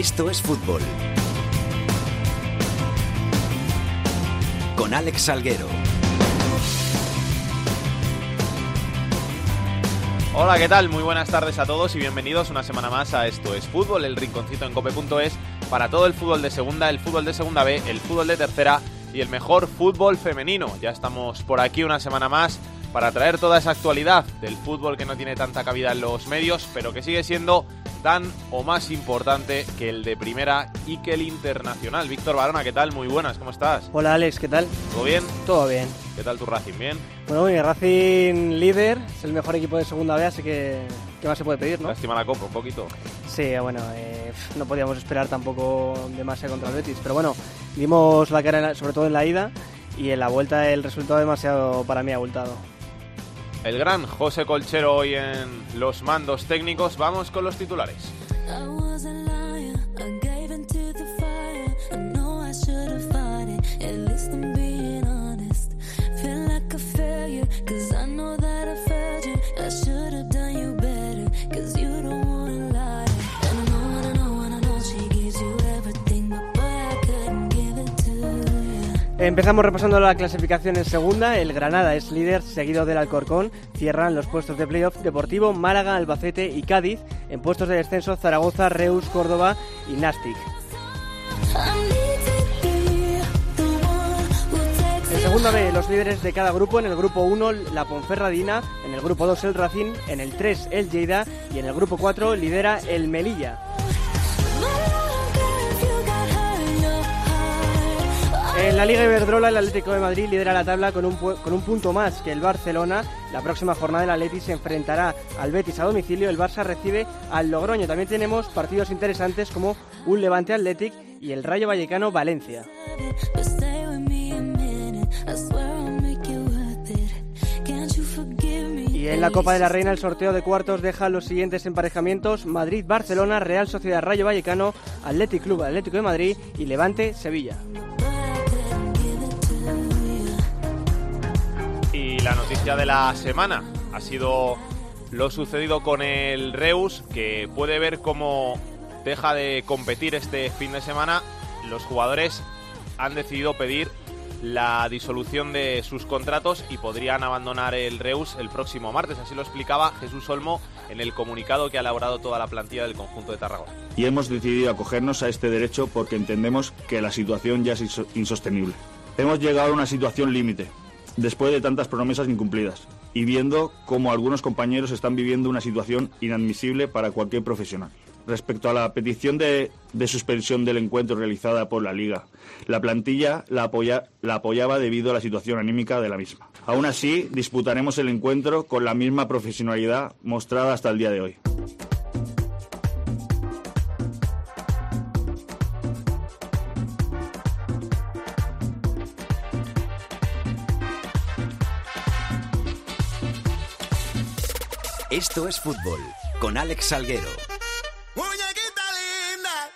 Esto es fútbol. Con Alex Salguero. Hola, ¿qué tal? Muy buenas tardes a todos y bienvenidos una semana más a Esto es Fútbol, el rinconcito en cope.es para todo el fútbol de segunda, el fútbol de segunda B, el fútbol de tercera y el mejor fútbol femenino. Ya estamos por aquí una semana más para traer toda esa actualidad del fútbol que no tiene tanta cabida en los medios, pero que sigue siendo tan o más importante que el de primera y que el internacional. Víctor Barona, ¿qué tal? Muy buenas, ¿cómo estás? Hola Alex, ¿qué tal? ¿Todo bien? Todo bien. ¿Qué tal tu Racing? ¿Bien? Bueno, mi Racing líder, es el mejor equipo de segunda B, así que ¿qué más se puede pedir, no? Lástima la copa, un poquito. Sí, bueno, eh, no podíamos esperar tampoco demasiado contra el Betis, pero bueno, dimos la cara sobre todo en la ida y en la vuelta el resultado demasiado para mí abultado. El gran José Colchero hoy en los mandos técnicos. Vamos con los titulares. Empezamos repasando la clasificación en segunda. El Granada es líder, seguido del Alcorcón. Cierran los puestos de playoff Deportivo, Málaga, Albacete y Cádiz. En puestos de descenso Zaragoza, Reus, Córdoba y Nastic. En segunda B, los líderes de cada grupo. En el grupo 1, la Ponferradina. En el grupo 2, el Racing. En el 3, el Lleida. Y en el grupo 4, lidera el Melilla. En la Liga Iberdrola, el Atlético de Madrid lidera la tabla con un, con un punto más que el Barcelona. La próxima jornada el Atleti se enfrentará al Betis a domicilio. El Barça recibe al Logroño. También tenemos partidos interesantes como un Levante Athletic y el Rayo Vallecano Valencia. Y en la Copa de la Reina el sorteo de cuartos deja los siguientes emparejamientos: Madrid-Barcelona, Real Sociedad Rayo Vallecano, Athletic Club Atlético de Madrid y Levante Sevilla. La noticia de la semana ha sido lo sucedido con el Reus, que puede ver cómo deja de competir este fin de semana. Los jugadores han decidido pedir la disolución de sus contratos y podrían abandonar el Reus el próximo martes. Así lo explicaba Jesús Olmo en el comunicado que ha elaborado toda la plantilla del conjunto de Tarragona. Y hemos decidido acogernos a este derecho porque entendemos que la situación ya es insostenible. Hemos llegado a una situación límite después de tantas promesas incumplidas y viendo cómo algunos compañeros están viviendo una situación inadmisible para cualquier profesional. Respecto a la petición de, suspensión del encuentro realizada por la Liga, la plantilla la, la apoyaba debido a la situación anímica de la misma. Aún así, disputaremos el encuentro con la misma profesionalidad mostrada hasta el día de hoy. Esto es fútbol con Alex Salguero. Muñequita linda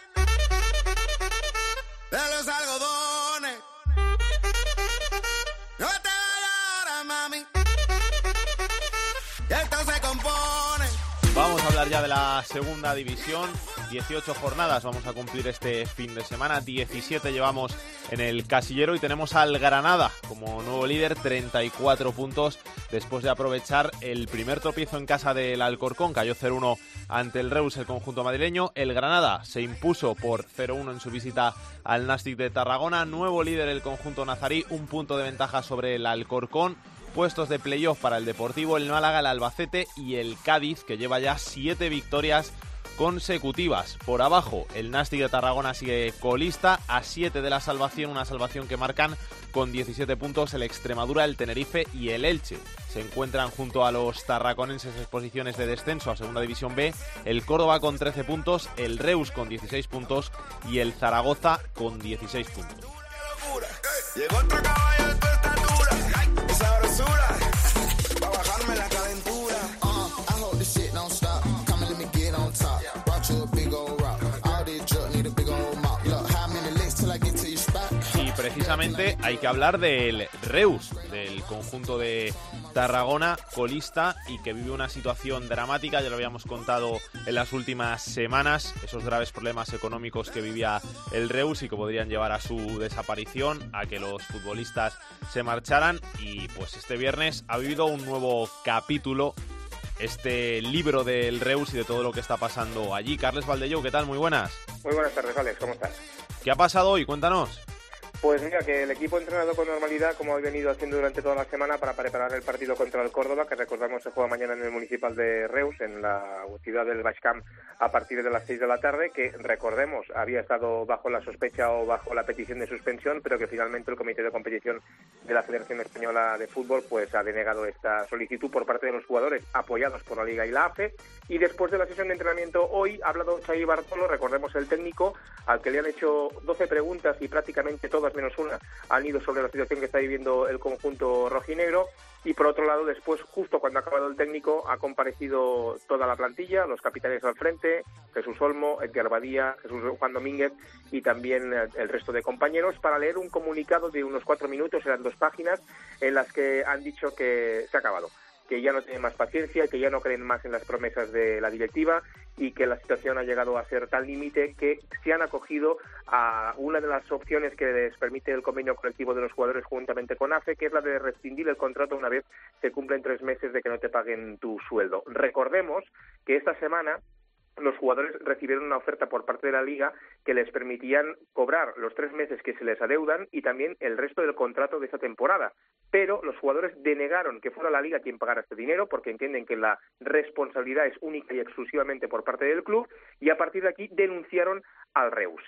de los algodones. No te vayas ahora, mami. Que esto se compone. Vamos a hablar ya de la segunda división. 18 jornadas vamos a cumplir este fin de semana. 17 llevamos en el casillero y tenemos al Granada como nuevo líder, 34 puntos después de aprovechar el primer tropiezo en casa del Alcorcón. Cayó 0-1 ante el Reus, el conjunto madrileño. El Granada se impuso por 0-1 en su visita al Nastic de Tarragona. Nuevo líder el conjunto nazarí, un punto de ventaja sobre el Alcorcón puestos de playoff para el Deportivo, el Málaga, el Albacete y el Cádiz, que lleva ya siete victorias consecutivas. Por abajo, el Nastic de Tarragona sigue colista a 7 de la salvación, una salvación que marcan con 17 puntos el Extremadura, el Tenerife y el Elche. Se encuentran junto a los tarraconenses en posiciones de descenso a Segunda División B, el Córdoba con 13 puntos, el Reus con 16 puntos y el Zaragoza con 16 puntos. Precisamente hay que hablar del Reus, del conjunto de Tarragona, colista y que vive una situación dramática, ya lo habíamos contado en las últimas semanas, esos graves problemas económicos que vivía el Reus y que podrían llevar a su desaparición, a que los futbolistas se marcharan y pues este viernes ha vivido un nuevo capítulo este libro del Reus y de todo lo que está pasando allí. Carles Valdelló, ¿qué tal? Muy buenas. Muy buenas tardes, Alex, ¿cómo estás? ¿Qué ha pasado hoy? Cuéntanos. Pues mira, que el equipo ha entrenado con normalidad, como ha venido haciendo durante toda la semana, para preparar el partido contra el Córdoba, que recordamos se juega mañana en el municipal de Reus, en la ciudad del Baixcamp, a partir de las 6 de la tarde, que recordemos había estado bajo la sospecha o bajo la petición de suspensión, pero que finalmente el Comité de Competición de la Federación Española de Fútbol pues ha denegado esta solicitud por parte de los jugadores apoyados por la Liga y la AFE. Y después de la sesión de entrenamiento hoy ha hablado Xavi Bartolo, recordemos el técnico, al que le han hecho 12 preguntas y prácticamente todas menos una han ido sobre la situación que está viviendo el conjunto rojinegro. Y por otro lado, después, justo cuando ha acabado el técnico, ha comparecido toda la plantilla, los capitanes al frente, Jesús Olmo, Edgar Badía, Jesús Juan Domínguez y también el resto de compañeros para leer un comunicado de unos cuatro minutos, eran dos páginas, en las que han dicho que se ha acabado que ya no tienen más paciencia, que ya no creen más en las promesas de la directiva y que la situación ha llegado a ser tal límite que se han acogido a una de las opciones que les permite el convenio colectivo de los jugadores juntamente con AFE, que es la de rescindir el contrato una vez se cumplen tres meses de que no te paguen tu sueldo. Recordemos que esta semana los jugadores recibieron una oferta por parte de la liga que les permitían cobrar los tres meses que se les adeudan y también el resto del contrato de esta temporada. Pero los jugadores denegaron que fuera la liga quien pagara este dinero porque entienden que la responsabilidad es única y exclusivamente por parte del club y a partir de aquí denunciaron al Reus.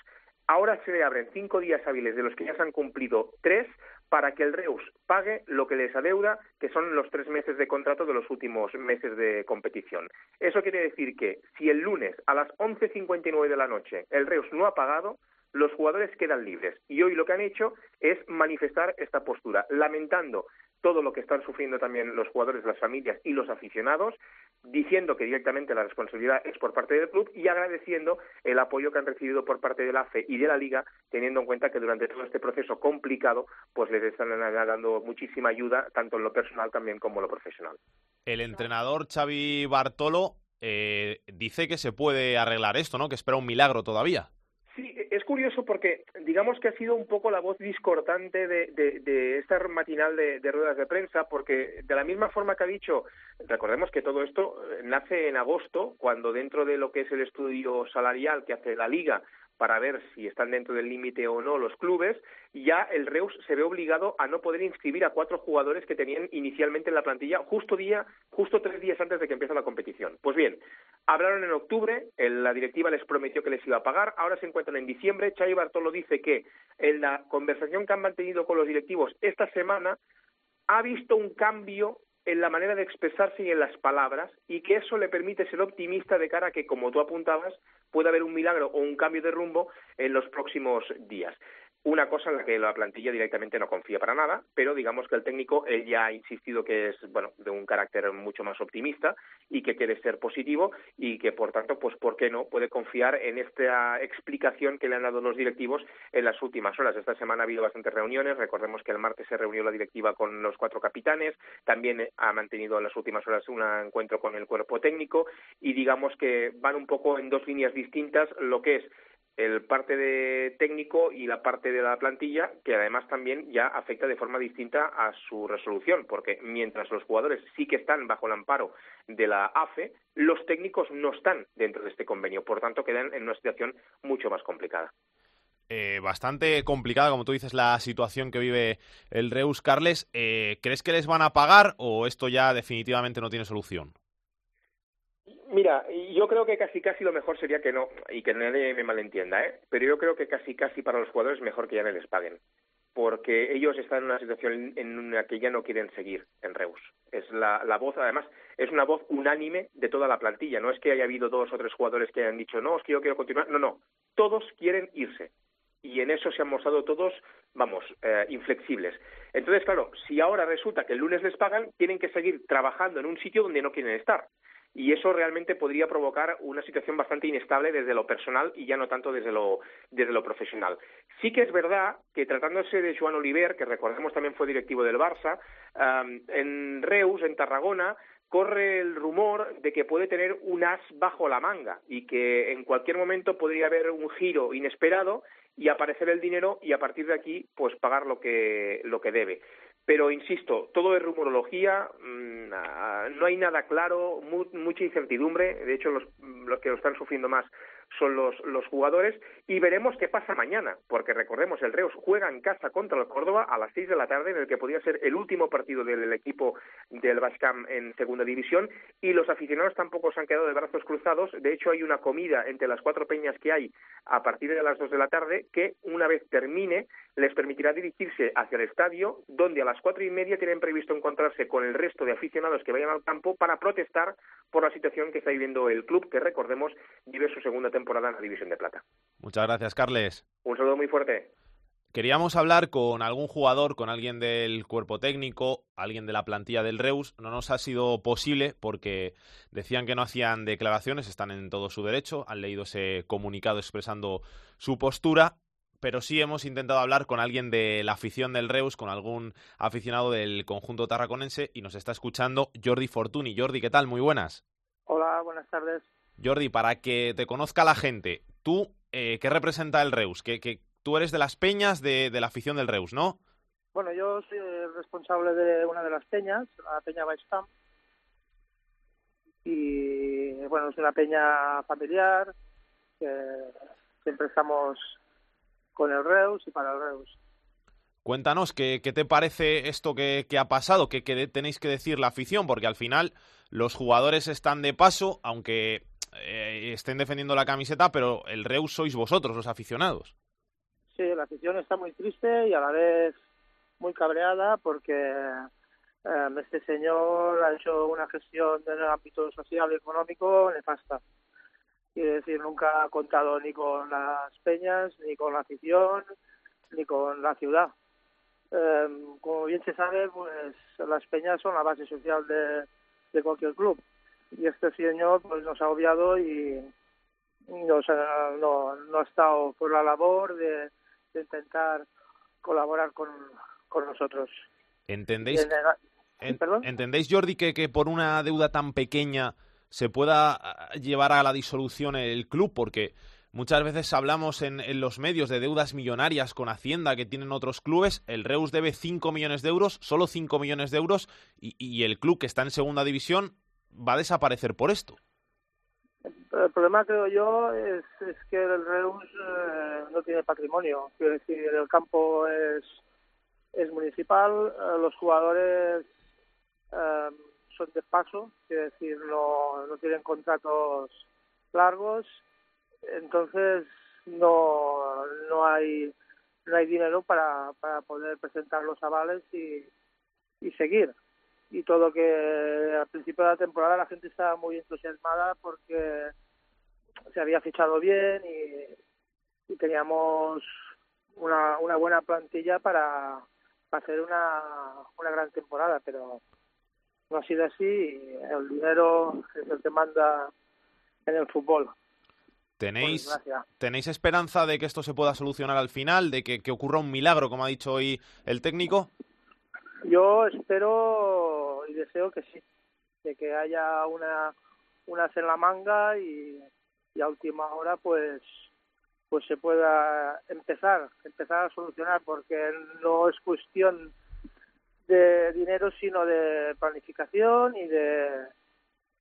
Ahora se abren cinco días hábiles de los que ya se han cumplido tres para que el Reus pague lo que les adeuda, que son los tres meses de contrato de los últimos meses de competición. Eso quiere decir que si el lunes a las 11.59 de la noche el Reus no ha pagado, los jugadores quedan libres. Y hoy lo que han hecho es manifestar esta postura, lamentando todo lo que están sufriendo también los jugadores, las familias y los aficionados, diciendo que directamente la responsabilidad es por parte del club y agradeciendo el apoyo que han recibido por parte de la FE y de la Liga, teniendo en cuenta que durante todo este proceso complicado, pues les están dando muchísima ayuda, tanto en lo personal también como en lo profesional. El entrenador Xavi Bartolo eh, dice que se puede arreglar esto, ¿no? Que espera un milagro todavía. Sí, es curioso porque digamos que ha sido un poco la voz discordante de, de, esta matinal de, de, ruedas de prensa, porque de la misma forma que ha dicho, recordemos que todo esto nace en agosto, cuando dentro de lo que es el estudio salarial que hace la Liga para ver si están dentro del límite o no los clubes, ya el Reus se ve obligado a no poder inscribir a cuatro jugadores que tenían inicialmente en la plantilla justo día, justo tres días antes de que empiece la competición. Pues bien, hablaron en octubre, la directiva les prometió que les iba a pagar, ahora se encuentran en diciembre, Chay Bartolo dice que en la conversación que han mantenido con los directivos esta semana ha visto un cambio en la manera de expresarse y en las palabras, y que eso le permite ser optimista de cara a que, como tú apuntabas, pueda haber un milagro o un cambio de rumbo en los próximos días. Una cosa en la que la plantilla directamente no confía para nada, pero digamos que el técnico él ya ha insistido que es bueno de un carácter mucho más optimista y que quiere ser positivo y que por tanto pues por qué no puede confiar en esta explicación que le han dado los directivos en las últimas horas. Esta semana ha habido bastantes reuniones. Recordemos que el martes se reunió la directiva con los cuatro capitanes. También ha mantenido en las últimas horas un encuentro con el cuerpo técnico y digamos que van un poco en dos líneas distintas lo que es el parte de técnico y la parte de la plantilla, que además también ya afecta de forma distinta a su resolución, porque mientras los jugadores sí que están bajo el amparo de la AFE, los técnicos no están dentro de este convenio, por tanto quedan en una situación mucho más complicada. Eh, bastante complicada, como tú dices, la situación que vive el Reus Carles. Eh, ¿Crees que les van a pagar o esto ya definitivamente no tiene solución? Mira, yo creo que casi casi lo mejor sería que no, y que nadie me malentienda, ¿eh? pero yo creo que casi casi para los jugadores es mejor que ya no les paguen, porque ellos están en una situación en la que ya no quieren seguir en Reus. Es la, la voz, además, es una voz unánime de toda la plantilla, no es que haya habido dos o tres jugadores que hayan dicho, no, es que yo quiero continuar, no, no, todos quieren irse. Y en eso se han mostrado todos, vamos, eh, inflexibles. Entonces, claro, si ahora resulta que el lunes les pagan, tienen que seguir trabajando en un sitio donde no quieren estar y eso realmente podría provocar una situación bastante inestable desde lo personal y ya no tanto desde lo, desde lo profesional. Sí que es verdad que tratándose de Joan Oliver, que recordemos también fue directivo del Barça, en Reus, en Tarragona, corre el rumor de que puede tener un as bajo la manga y que en cualquier momento podría haber un giro inesperado y aparecer el dinero y a partir de aquí pues pagar lo que lo que debe. Pero insisto, todo es rumorología, mm, ah, no hay nada claro, mucha incertidumbre. De hecho, los, los que lo están sufriendo más son los, los jugadores y veremos qué pasa mañana, porque recordemos, el Reus juega en casa contra el Córdoba a las seis de la tarde, en el que podría ser el último partido del, equipo del Bascam en segunda división, y los aficionados tampoco se han quedado de brazos cruzados. De hecho, hay una comida entre las cuatro peñas que hay a partir de las dos de la tarde que, una vez termine, les permitirá dirigirse hacia el estadio, donde a las cuatro y media tienen previsto encontrarse con el resto de aficionados que vayan al campo para protestar por la situación que está viviendo el club, que recordemos vive su segunda temporada en la División de Plata. Muchas gracias, Carles. Un saludo muy fuerte. Queríamos hablar con algún jugador, con alguien del cuerpo técnico, alguien de la plantilla del Reus. No nos ha sido posible porque decían que no hacían declaraciones, están en todo su derecho, han leído ese comunicado expresando su postura, pero sí hemos intentado hablar con alguien de la afición del Reus, con algún aficionado del conjunto tarraconense y nos está escuchando Jordi Fortuny. Jordi, ¿qué tal? Muy buenas. Hola, buenas tardes. Jordi, para que te conozca la gente, tú, eh, ¿qué representa el Reus? Que, que tú eres de las peñas de, la afición del Reus, ¿no? Bueno, yo soy el responsable de una de las peñas, la Peña Baistam. Y bueno, es una peña familiar, que siempre estamos con el Reus y para el Reus. Cuéntanos, ¿qué, qué te parece esto que, ha pasado? ¿Qué, ¿Qué, tenéis que decir la afición? Porque al final los jugadores están de paso, aunque eh, estén defendiendo la camiseta, pero el Reus sois vosotros, los aficionados. Sí, la afición está muy triste y a la vez muy cabreada porque eh, este señor ha hecho una gestión en el ámbito social y económico nefasta. Quiere decir, nunca ha contado ni con las peñas, ni con la afición, ni con la ciudad. Eh, como bien se sabe, pues las peñas son la base social de, de cualquier club y este señor pues nos ha obviado y nos no, no ha estado por la labor de, intentar colaborar con, con nosotros. ¿Entendéis, ¿Entendéis, Jordi, que, que por una deuda tan pequeña se pueda ah, llevar a la disolución el club? Porque muchas veces hablamos en, en, los medios de deudas millonarias con Hacienda que tienen otros clubes. El Reus debe 5 millones de euros, solo 5 millones de euros, y, y el club que está en segunda división va a desaparecer por esto. El problema, creo yo, es, que el Reus eh, no tiene patrimonio. Quiero decir, el campo es, es municipal, eh, los jugadores eh, son de paso, quiero decir, no, no tienen contratos largos, entonces no, no hay no hay dinero para, para poder presentar los avales y, y seguir y todo que al principio de la temporada la gente estaba muy entusiasmada porque se había fichado bien y, y teníamos una, una buena plantilla para, para hacer una, una gran temporada, pero no ha sido así el dinero es el que manda en el fútbol. ¿Tenéis, ¿Tenéis esperanza de que esto se pueda solucionar al final, de que, que ocurra un milagro, como ha dicho hoy el técnico? Yo espero y deseo que sí, de que haya una una en la manga y, a última hora pues pues se pueda empezar empezar a solucionar porque no es cuestión de dinero sino de planificación y de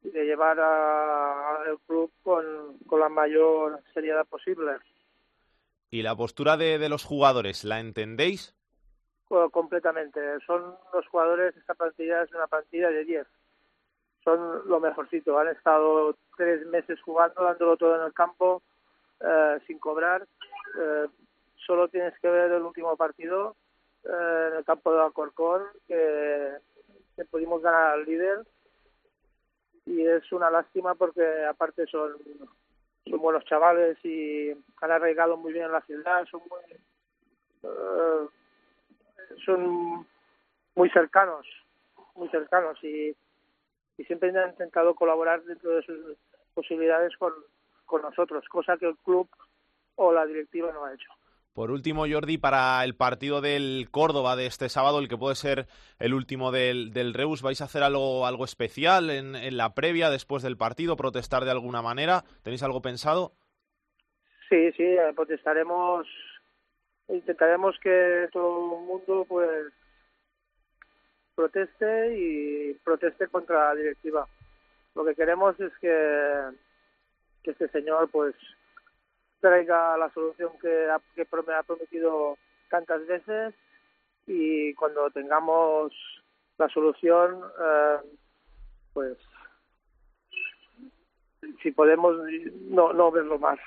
de llevar al club con, con la mayor seriedad posible. ¿Y la postura de, de los jugadores la entendéis? Completamente. Son los jugadores, esta plantilla es una plantilla de 10. Son lo mejorcito. Han estado tres meses jugando, dándolo todo en el campo, eh, sin cobrar. Eh, solo tienes que ver el último partido eh, en el campo de Alcorcón, que, que pudimos ganar al líder. Y es una lástima porque aparte son, son buenos chavales y han arraigado muy bien en la ciudad, son muy son muy cercanos, muy cercanos y, y siempre han intentado colaborar dentro de sus posibilidades con, con nosotros, cosa que el club o la directiva no ha hecho. Por último, Jordi, para el partido del Córdoba de este sábado, el que puede ser el último del, del Reus, ¿vais a hacer algo, algo especial en, en la previa, después del partido, protestar de alguna manera? ¿Tenéis algo pensado? Sí, sí, protestaremos, intentaremos que todo el mundo pues proteste y proteste contra la directiva. Lo que queremos es que, que este señor pues traiga la solución que, ha, que ha prometido tantas veces y cuando tengamos la solución eh, pues si podemos no no verlo más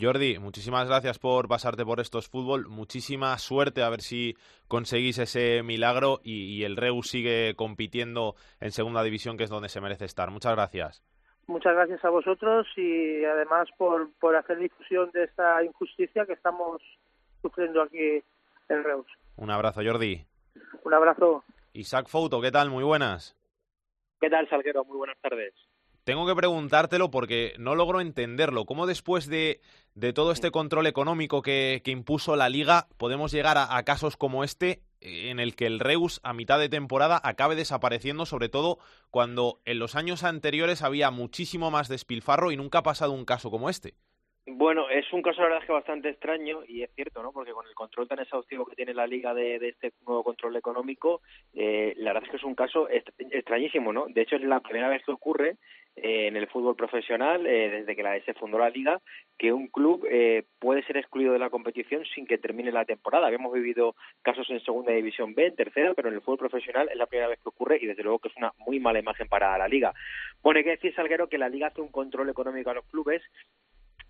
Jordi, muchísimas gracias por pasarte por estos fútbol. Muchísima suerte a ver si conseguís ese milagro y, y, el Reus sigue compitiendo en segunda división, que es donde se merece estar. Muchas gracias. Muchas gracias a vosotros y además por, por hacer difusión de esta injusticia que estamos sufriendo aquí en Reus. Un abrazo, Jordi. Un abrazo. Isaac Fouto, ¿qué tal? Muy buenas. ¿Qué tal, Salguero? Muy buenas tardes tengo que preguntártelo porque no logro entenderlo. ¿Cómo después de, de todo este control económico que, que, impuso la liga podemos llegar a, casos como este en el que el Reus a mitad de temporada acabe desapareciendo, sobre todo cuando en los años anteriores había muchísimo más despilfarro y nunca ha pasado un caso como este? Bueno, es un caso la verdad que bastante extraño y es cierto, ¿no? Porque con el control tan exhaustivo que tiene la liga de, de este nuevo control económico, eh, la verdad es que es un caso extrañísimo, ¿no? De hecho es la primera vez que ocurre eh, en el fútbol profesional, eh, desde que la, se fundó la liga, que un club eh, puede ser excluido de la competición sin que termine la temporada. Habíamos vivido casos en segunda división B, en tercera, pero en el fútbol profesional es la primera vez que ocurre y desde luego que es una muy mala imagen para la liga. Bueno, hay que decir, Salguero, que la liga hace un control económico a los clubes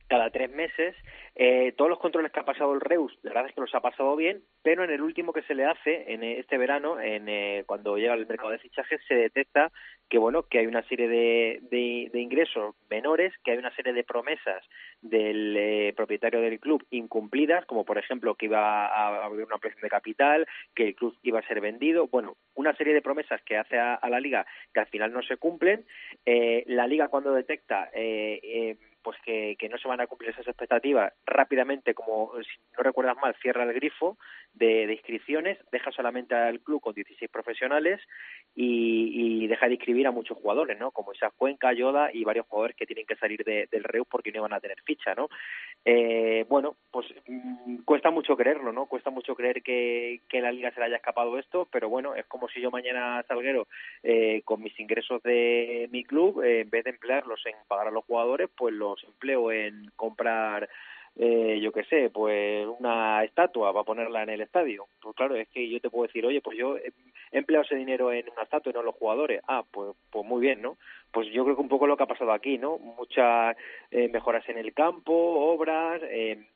cada tres meses. Eh, todos los controles que ha pasado el Reus, la verdad es que los ha pasado bien, pero en el último que se le hace, en este verano, en, eh, cuando llega el mercado de fichajes, se detecta que bueno que hay una serie de, de, ingresos menores, que hay una serie de promesas del eh, propietario del club incumplidas, como por ejemplo que iba a haber una ampliación de capital, que el club iba a ser vendido, bueno, una serie de promesas que hace a, la liga que al final no se cumplen. Eh, la liga cuando detecta eh, eh, pues que, que, no se van a cumplir esas expectativas rápidamente, como si no recuerdas mal, cierra el grifo de, de inscripciones, deja solamente al club con 16 profesionales y, y, deja de inscribir a muchos jugadores, ¿no? Como Isaac Cuenca, Yoda y varios jugadores que tienen que salir de, del Reus porque no van a tener ficha, ¿no? Eh, bueno, pues mmm, cuesta mucho creerlo, ¿no? Cuesta mucho creer que, que la liga se le haya escapado esto, pero bueno, es como si yo mañana salguero eh, con mis ingresos de mi club, eh, en vez de emplearlos en pagar a los jugadores, pues los empleo en comprar eh, yo qué sé, pues una estatua para ponerla en el estadio. Pues claro, es que yo te puedo decir, oye, pues yo he empleado ese dinero en una estatua y no en los jugadores. Ah, pues, pues muy bien, ¿no? Pues yo creo que un poco lo que ha pasado aquí, ¿no? Muchas eh, mejoras en el campo, obras, eh,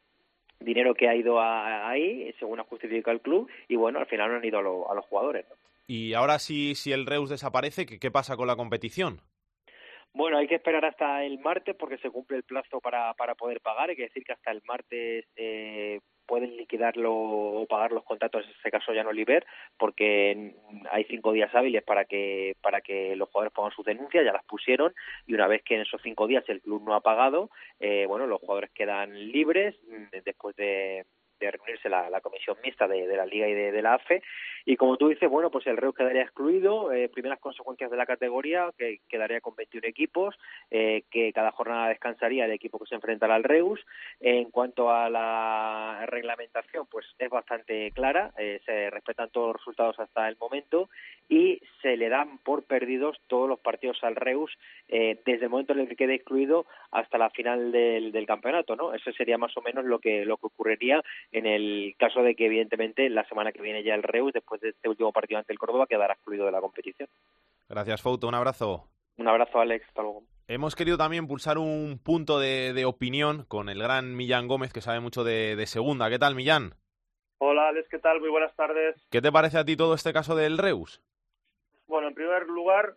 dinero que ha ido a, ahí, según ha justificado el club, y bueno, al final no han ido a, lo, a los jugadores. Y ahora si, si el Reus desaparece, ¿qué, ¿qué pasa con la competición? Bueno, hay que esperar hasta el martes porque se cumple el plazo para, para poder pagar. Hay que decir que hasta el martes eh, pueden liquidarlo o pagar los contratos, en este caso ya no Liber, porque hay cinco días hábiles para que para que los jugadores pongan sus denuncias, ya las pusieron y una vez que en esos cinco días el club no ha pagado, eh, bueno, los jugadores quedan libres después de reunirse la, comisión mixta de, de, la Liga y de, de, la AFE. Y como tú dices, bueno, pues el Reus quedaría excluido. Eh, primeras consecuencias de la categoría, que quedaría con 21 equipos, eh, que cada jornada descansaría el equipo que se enfrentará al Reus. en cuanto a la reglamentación, pues es bastante clara. Eh, se respetan todos los resultados hasta el momento y se le dan por perdidos todos los partidos al Reus eh, desde el momento en el que quede excluido hasta la final del, del campeonato, ¿no? Eso sería más o menos lo que lo que ocurriría en el caso de que evidentemente la semana que viene ya el Reus después de este último partido ante el Córdoba quedará excluido de la competición. Gracias, Fouto, un abrazo. Un abrazo, Alex, hasta luego. Hemos querido también pulsar un punto de, de opinión con el gran Millán Gómez, que sabe mucho de, de segunda. ¿Qué tal, Millán? Hola, Alex, ¿qué tal? Muy buenas tardes. ¿Qué te parece a ti todo este caso del Reus? Bueno, en primer lugar,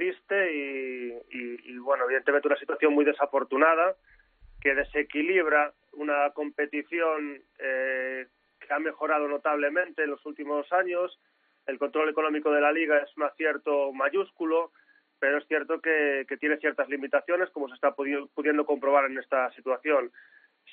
triste y, bueno, evidentemente una situación muy desafortunada que desequilibra una competición eh, que ha mejorado notablemente en los últimos años. El control económico de la liga es un acierto mayúsculo. pero es cierto que, tiene ciertas limitaciones, como se está pudi- pudiendo comprobar en esta situación.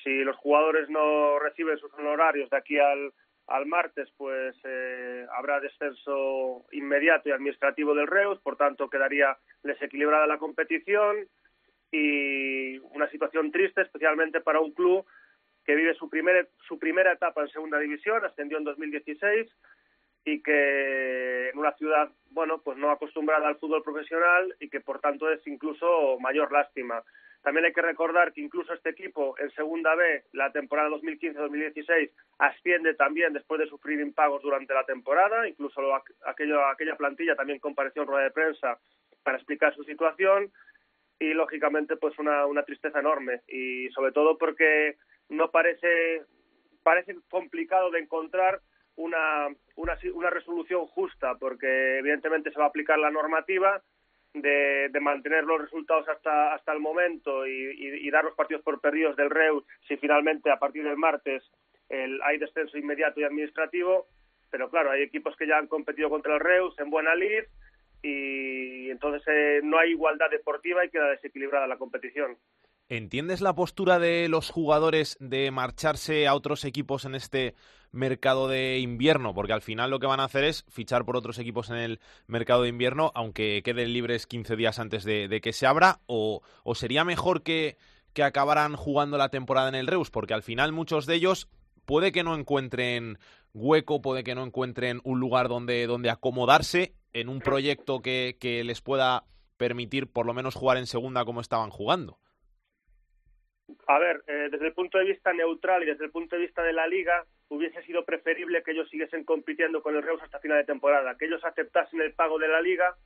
Si los jugadores no reciben sus honorarios de aquí al, al martes, pues eh, habrá descenso inmediato y administrativo del Reus, por tanto quedaría desequilibrada la competición y una situación triste, especialmente para un club que vive su, primer, su primera etapa en segunda división, ascendió en 2016 y que en una ciudad, bueno, pues no acostumbrada al fútbol profesional y que por tanto es incluso mayor lástima. También hay que recordar que incluso este equipo en Segunda B, la temporada 2015-2016, asciende también después de sufrir impagos durante la temporada. Incluso lo- aquello, aquella plantilla también compareció en rueda de prensa para explicar su situación y lógicamente pues una, una tristeza enorme y sobre todo porque no parece parece complicado de encontrar una, una, una resolución justa porque evidentemente se va a aplicar la normativa de, de mantener los resultados hasta hasta el momento y, dar los partidos por perdidos del Reus si finalmente a partir del martes el- hay descenso inmediato y administrativo pero claro hay equipos que ya han competido contra el Reus en buena lid y entonces eh, no hay igualdad deportiva y queda desequilibrada la competición. ¿Entiendes la postura de los jugadores de marcharse a otros equipos en este mercado de invierno? Porque al final lo que van a hacer es fichar por otros equipos en el mercado de invierno, aunque queden libres 15 días antes de, que se abra, o, o sería mejor que, que acabaran jugando la temporada en el Reus, porque al final muchos de ellos puede que no encuentren hueco, puede que no encuentren un lugar donde, donde acomodarse en un proyecto que, que les pueda permitir por lo menos jugar en segunda como estaban jugando. A ver, eh, desde el punto de vista neutral y desde el punto de vista de la liga, hubiese sido preferible que ellos siguiesen compitiendo con el Reus hasta final de temporada, que ellos aceptasen el pago de la liga,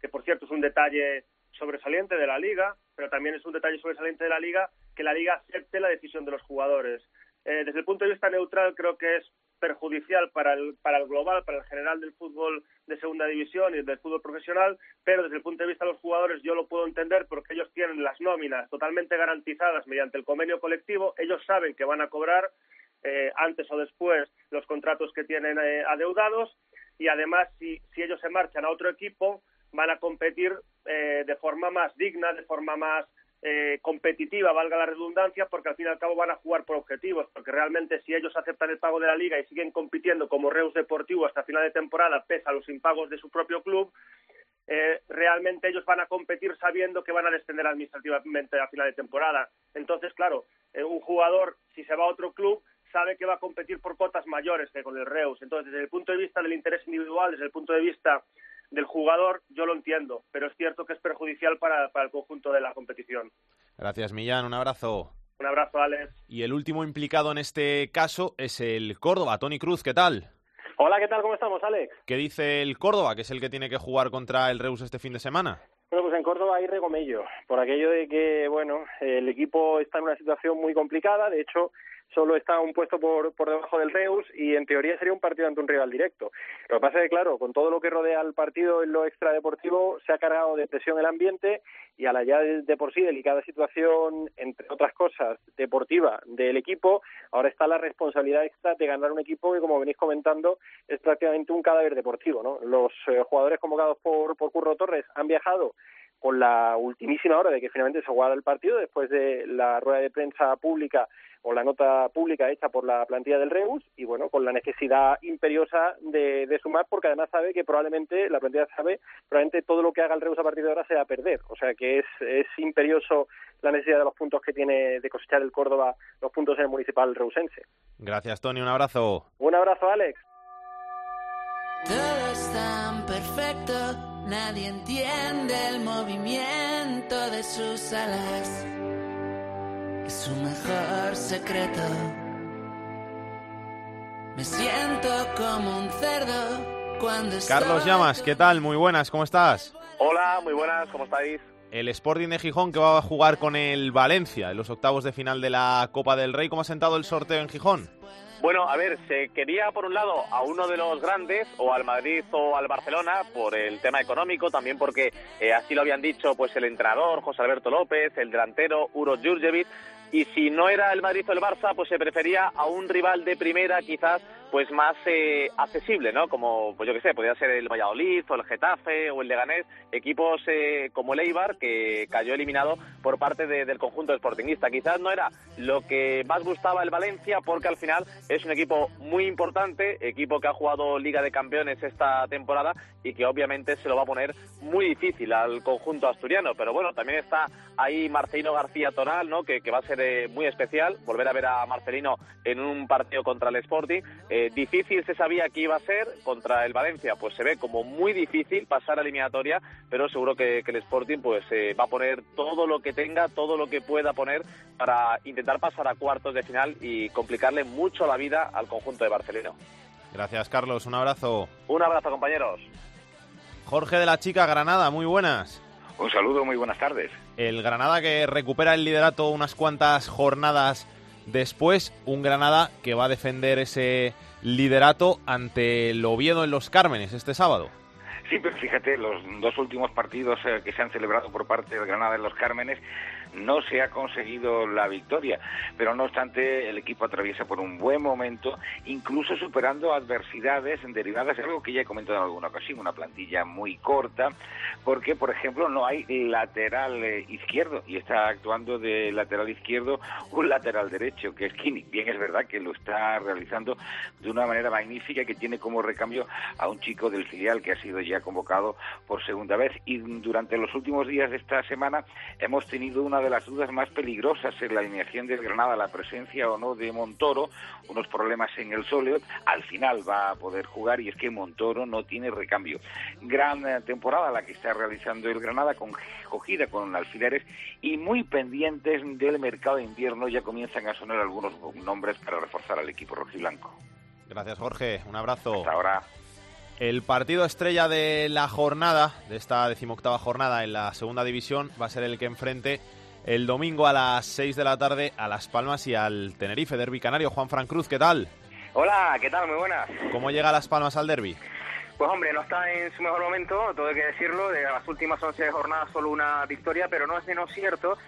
que por cierto es un detalle sobresaliente de la liga, pero también es un detalle sobresaliente de la liga que la liga acepte la decisión de los jugadores. Eh, desde el punto de vista neutral creo que es perjudicial para el, para el global, para el general del fútbol de segunda división y del fútbol profesional, pero desde el punto de vista de los jugadores yo lo puedo entender porque ellos tienen las nóminas totalmente garantizadas mediante el convenio colectivo, ellos saben que van a cobrar eh, antes o después los contratos que tienen eh, adeudados y además si, si ellos se marchan a otro equipo van a competir eh, de forma más digna, de forma más eh, competitiva, valga la redundancia, porque al fin y al cabo van a jugar por objetivos, porque realmente si ellos aceptan el pago de la liga y siguen compitiendo como Reus Deportivo hasta final de temporada, pese a los impagos de su propio club, eh, realmente ellos van a competir sabiendo que van a descender administrativamente a final de temporada. Entonces, claro, eh, un jugador, si se va a otro club, sabe que va a competir por cotas mayores que con el Reus. Entonces, desde el punto de vista del interés individual, desde el punto de vista del jugador, yo lo entiendo, pero es cierto que es perjudicial para, para el conjunto de la competición. Gracias, Millán. Un abrazo. Un abrazo, Alex. Y el último implicado en este caso es el Córdoba. Tony Cruz, ¿qué tal? Hola, ¿qué tal? ¿Cómo estamos, Alex? ¿Qué dice el Córdoba, que es el que tiene que jugar contra el Reus este fin de semana? Bueno, pues en Córdoba hay regomello, por aquello de que, bueno, el equipo está en una situación muy complicada, de hecho, solo está un puesto por, por debajo del Reus y en teoría sería un partido ante un rival directo. Lo que pasa es que, claro, con todo lo que rodea al partido en lo extradeportivo, se ha cargado de presión el ambiente y a la ya de, por sí delicada situación, entre otras cosas, deportiva del equipo, ahora está la responsabilidad extra de ganar un equipo que, como venís comentando, es prácticamente un cadáver deportivo, ¿no? Los eh, jugadores convocados por, por Curro Torres han viajado con la ultimísima hora de que finalmente se jugara el partido después de la rueda de prensa pública o la nota pública hecha por la plantilla del Reus y bueno, con la necesidad imperiosa de, de, sumar porque además sabe que probablemente, la plantilla sabe, probablemente todo lo que haga el Reus a partir de ahora se va a perder, o sea que es, es imperioso la necesidad de los puntos que tiene de cosechar el Córdoba, los puntos en el municipal reusense. Gracias, Tony, un abrazo. Un abrazo, Alex. Todo es tan perfecto, nadie entiende el movimiento de sus alas. Es su mejor secreto. Me siento como un cerdo cuando Carlos Llamas, ¿qué tal? Muy buenas, ¿cómo estás? Hola, muy buenas, ¿cómo estáis? El Sporting de Gijón que va a jugar con el Valencia en los octavos de final de la Copa del Rey. ¿Cómo ha sentado el sorteo en Gijón? Bueno, a ver, se quería por un lado a uno de los grandes, o al Madrid o al Barcelona, por el tema económico, también porque eh, así lo habían dicho pues el entrenador, José Alberto López, el delantero, Uro Jurjevic, y si no era el Madrid o el Barça, pues se prefería a un rival de primera, quizás pues más eh, accesible, ¿no? Como, pues yo qué sé, podría ser el Valladolid o el Getafe o el Leganés, equipos eh, como el Eibar, que cayó eliminado por parte de- del conjunto sportingista. Quizás no era lo que más gustaba el Valencia, porque al final es un equipo muy importante, equipo que ha jugado Liga de Campeones esta temporada y que obviamente se lo va a poner muy difícil al conjunto asturiano. Pero bueno, también está ahí Marcelino García Tonal, ¿no? Que, que va a ser eh, muy especial volver a ver a Marcelino en un partido contra el Sporting. Eh, difícil se sabía que iba a ser contra el Valencia, pues se ve como muy difícil pasar a eliminatoria, pero seguro que, que el Sporting pues eh, va a poner todo lo que tenga, todo lo que pueda poner para intentar pasar a cuartos de final y complicarle mucho la vida al conjunto de Barcelona. Gracias, Carlos. Un abrazo. Un abrazo, compañeros. Jorge de la Chica, Granada. Muy buenas. Un saludo, muy buenas tardes. El Granada que recupera el liderato unas cuantas jornadas después. Un Granada que va a defender ese liderato ante el Oviedo en los Cármenes este sábado. Sí, pero fíjate, los dos últimos partidos eh, que se han celebrado por parte del Granada en los Cármenes no se ha conseguido la victoria, pero no obstante el equipo atraviesa por un buen momento, incluso superando adversidades derivadas de algo que ya he comentado en alguna ocasión, una plantilla muy corta, porque por ejemplo no hay lateral eh, izquierdo y está actuando de lateral izquierdo un lateral derecho, que es Kini. Bien es verdad que lo está realizando de una manera magnífica que tiene como recambio a un chico del filial que ha sido ya convocado por segunda vez y durante los últimos días de esta semana hemos tenido una de las dudas más peligrosas en la alineación del Granada, la presencia o no de Montoro, unos problemas en el Soleot, al final va a poder jugar y es que Montoro no tiene recambio. Gran eh, temporada la que está realizando el Granada, con, cogida con alfileres y muy pendientes del mercado de invierno, ya comienzan a sonar algunos nombres para reforzar al equipo rojiblanco. Gracias, Jorge. Un abrazo. Hasta ahora. El partido estrella de la jornada, de esta decimoctava jornada en la segunda división, va a ser el que enfrente el domingo a las 6 de la tarde a Las Palmas y al Tenerife, Derby Canario. Juan Fran Cruz, ¿qué tal? Hola, ¿qué tal? Muy buenas. ¿Cómo llega Las Palmas al Derby? Pues hombre, no está en su mejor momento, todo hay que decirlo, de las últimas 11 jornadas solo una victoria, pero no es menos cierto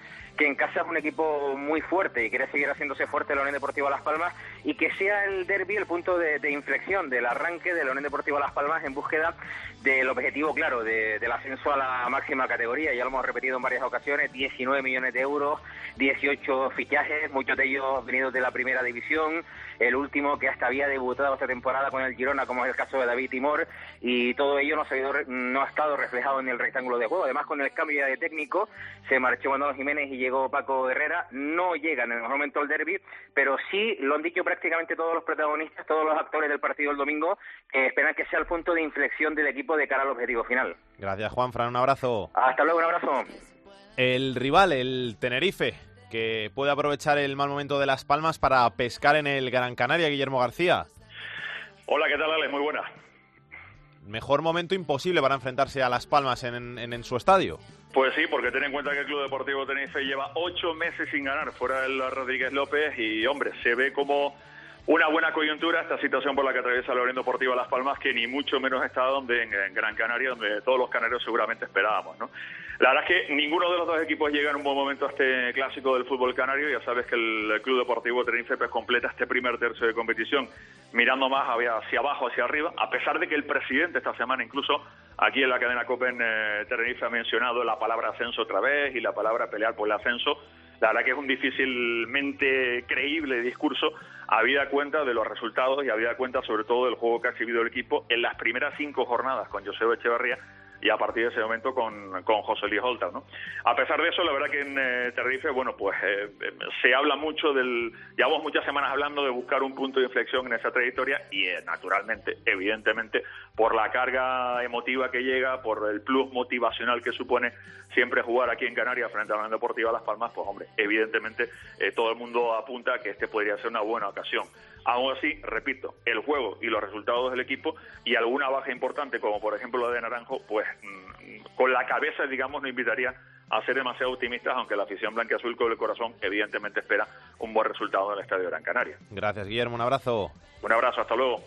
que en casa es un equipo muy fuerte y quiere seguir haciéndose fuerte la Unión Deportiva Las Palmas y que sea el derby el punto de, de inflexión del arranque de la Unión Deportiva Las Palmas en búsqueda del objetivo claro de- del ascenso a la máxima categoría. Ya lo hemos repetido en varias ocasiones, 19 millones de euros, 18 fichajes, muchos de ellos venidos de la primera división, el último que hasta había debutado esta temporada con el Girona, como es el caso de David Timor, y todo ello no, se ha, ido no ha estado reflejado en el rectángulo de juego. Además, con el cambio ya de técnico, se marchó Manuel Jiménez y llegó Paco Herrera. No llegan en el mejor momento al derby, pero sí lo han dicho prácticamente todos los protagonistas, todos los actores del partido del domingo, que esperan que sea el punto de inflexión del equipo de cara al objetivo final. Gracias, Juan Fran. Un abrazo. Hasta luego, un abrazo. El rival, el Tenerife, que puede aprovechar el mal momento de Las Palmas para pescar en el Gran Canaria, Guillermo García. Hola, ¿qué tal, Ale? Muy buena. Mejor momento imposible para enfrentarse a Las Palmas en, en- en su estadio. Pues sí, porque ten en cuenta que el Club Deportivo Tenerife lleva ocho meses sin ganar fuera del Rodríguez López y, hombre, se ve como una buena coyuntura esta situación por la que atraviesa la Unión Deportiva Las Palmas, que ni mucho menos está donde en, en Gran Canaria, donde todos los canarios seguramente esperábamos, ¿no? La verdad es que ninguno de los dos equipos llega en un buen momento a este clásico del fútbol canario. Ya sabes que el Club Deportivo Tenerife pues, completa este primer tercio de competición mirando más hacia, abajo, hacia arriba, a pesar de que el presidente esta semana incluso aquí en la cadena Copen eh, ha mencionado la palabra ascenso otra vez y la palabra pelear por el ascenso. La verdad que es un difícilmente creíble discurso, habida cuenta de los resultados y habida cuenta sobre todo del juego que ha exhibido el equipo en las primeras cinco jornadas con José Echeverría y a partir de ese momento con, con José Luis Holta, ¿no? A pesar de eso, la verdad que en eh, Tenerife, bueno, pues eh, eh, se habla mucho del... Llevamos muchas semanas hablando de buscar un punto de inflexión en esa trayectoria y, eh, naturalmente, evidentemente, por la carga emotiva que llega, por el plus motivacional que supone siempre jugar aquí en Canarias frente a la Unión Deportiva Las Palmas, pues, hombre, evidentemente eh, todo el mundo apunta a que este podría ser una buena ocasión. Aún así, repito, el juego y los resultados del equipo y alguna baja importante, como por ejemplo la de Naranjo, pues mm, con la cabeza, digamos, nos invitaría a ser demasiado optimistas, aunque la afición blanca azul con el corazón evidentemente espera un buen resultado en el Estadio Gran Canaria. Gracias, Guillermo. Un abrazo. Un abrazo, hasta luego.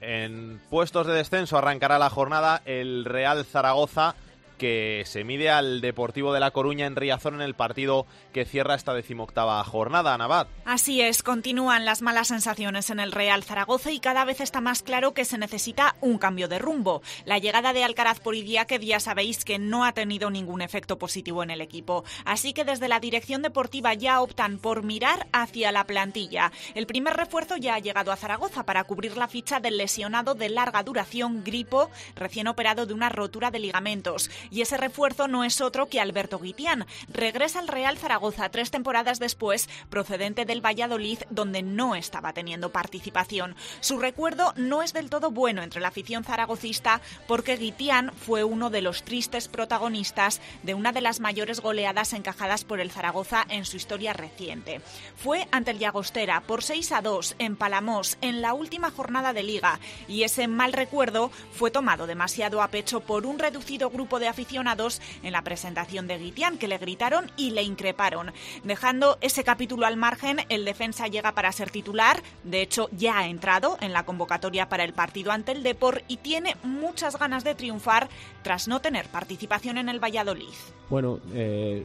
En puestos de descenso arrancará la jornada el Real Zaragoza, que se mide al Deportivo de La Coruña en Riazón en el partido que cierra esta decimoctava jornada, Navat. Así es, continúan las malas sensaciones en el Real Zaragoza y cada vez está más claro que se necesita un cambio de rumbo. La llegada de Alcaraz por que ya sabéis que no ha tenido ningún efecto positivo en el equipo. Así que desde la dirección deportiva ya optan por mirar hacia la plantilla. El primer refuerzo ya ha llegado a Zaragoza para cubrir la ficha del lesionado de larga duración Gripo, recién operado de una rotura de ligamentos. Y ese refuerzo no es otro que Alberto Guitián. Regresa al Real Zaragoza tres temporadas después, procedente del Valladolid, donde no estaba teniendo participación. Su recuerdo no es del todo bueno entre la afición zaragocista porque Guitián fue uno de los tristes protagonistas de una de las mayores goleadas encajadas por el Zaragoza en su historia reciente. Fue ante el Llagostera por 6 a 2 en Palamos en la última jornada de liga y ese mal recuerdo fue tomado demasiado a pecho por un reducido grupo de aficionados en la presentación de Guitián que le gritaron y le increparon. Dejando ese capítulo al margen, el defensa llega para ser titular, de hecho ya ha entrado en la convocatoria para el partido ante el Depor y tiene muchas ganas de triunfar tras no tener participación en el Valladolid. Bueno, eh,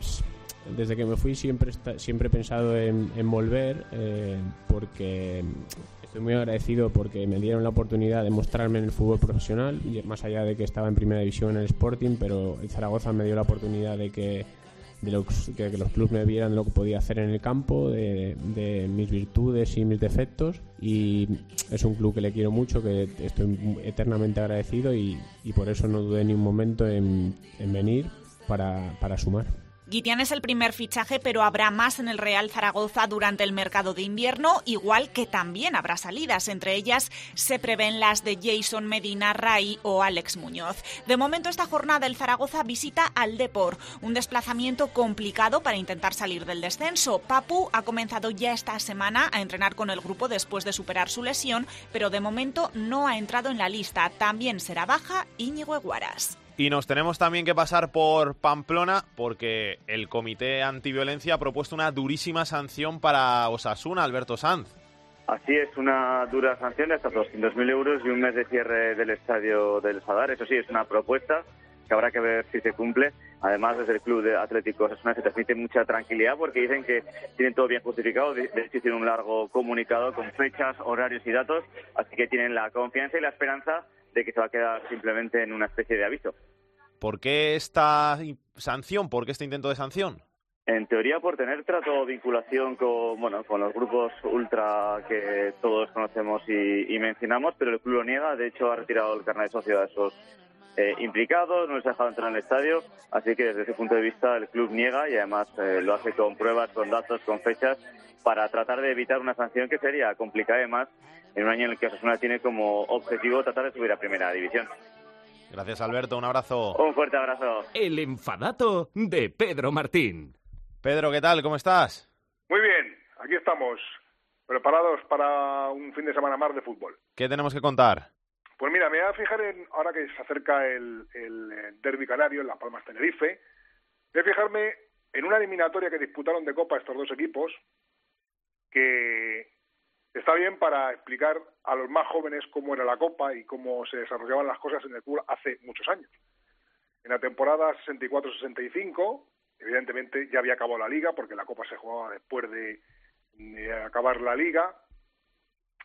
desde que me fui siempre, siempre he pensado en, volver eh, porque estoy muy agradecido porque me dieron la oportunidad de mostrarme en el fútbol profesional, más allá de que estaba en primera división en el Sporting, pero el Zaragoza me dio la oportunidad de que, de los, que, los clubes me vieran lo que podía hacer en el campo, de, mis virtudes y mis defectos, y es un club que le quiero mucho, que estoy eternamente agradecido y, por eso no dudé ni un momento en, venir para, para sumar. Guitián es el primer fichaje, pero habrá más en el Real Zaragoza durante el mercado de invierno, igual que también habrá salidas. Entre ellas se prevén las de Jason Medina, Ray o Alex Muñoz. De momento, esta jornada el Zaragoza visita al Depor, un desplazamiento complicado para intentar salir del descenso. Papu ha comenzado ya esta semana a entrenar con el grupo después de superar su lesión, pero de momento no ha entrado en la lista. También será baja Íñigo Eguaras. Y nos tenemos también que pasar por Pamplona porque el Comité Antiviolencia ha propuesto una durísima sanción para Osasuna, Alberto Sanz. Así es, una dura sanción de hasta 200.000 euros y un mes de cierre del estadio del Sadar. Eso sí, es una propuesta que habrá que ver si se cumple. Además, desde el Club de Atlético Osasuna se transmite mucha tranquilidad porque dicen que tienen todo bien justificado. De hecho, tienen un largo comunicado con fechas, horarios y datos. Así que tienen la confianza y la esperanza de que se va a quedar simplemente en una especie de aviso. ¿Por qué esta sanción? ¿Por qué este intento de sanción? En teoría por tener trato o vinculación con, bueno, con los grupos ultra que todos conocemos y, mencionamos, pero el club lo niega. De hecho, ha retirado el carnet de socio a esos eh, implicados, no les ha dejado entrar en el estadio. Así que desde ese punto de vista el club niega y además eh, lo hace con pruebas, con datos, con fechas para tratar de evitar una sanción que sería complicada además en un año en el que Osasuna tiene como objetivo tratar de subir a primera división. Gracias, Alberto. Un abrazo. Un fuerte abrazo. El enfadato de Pedro Martín. Pedro, ¿qué tal? ¿Cómo estás? Muy bien, aquí estamos, preparados para un fin de semana más de fútbol. ¿Qué tenemos que contar? Pues mira, me voy a fijar en, ahora que se acerca el, el derby canario en Las Palmas Tenerife, voy a fijarme en una eliminatoria que disputaron de Copa estos dos equipos, que está bien para explicar a los más jóvenes cómo era la Copa y cómo se desarrollaban las cosas en el club hace muchos años. En la temporada 64-65, evidentemente ya había acabado la liga, porque la Copa se jugaba después de, acabar la liga.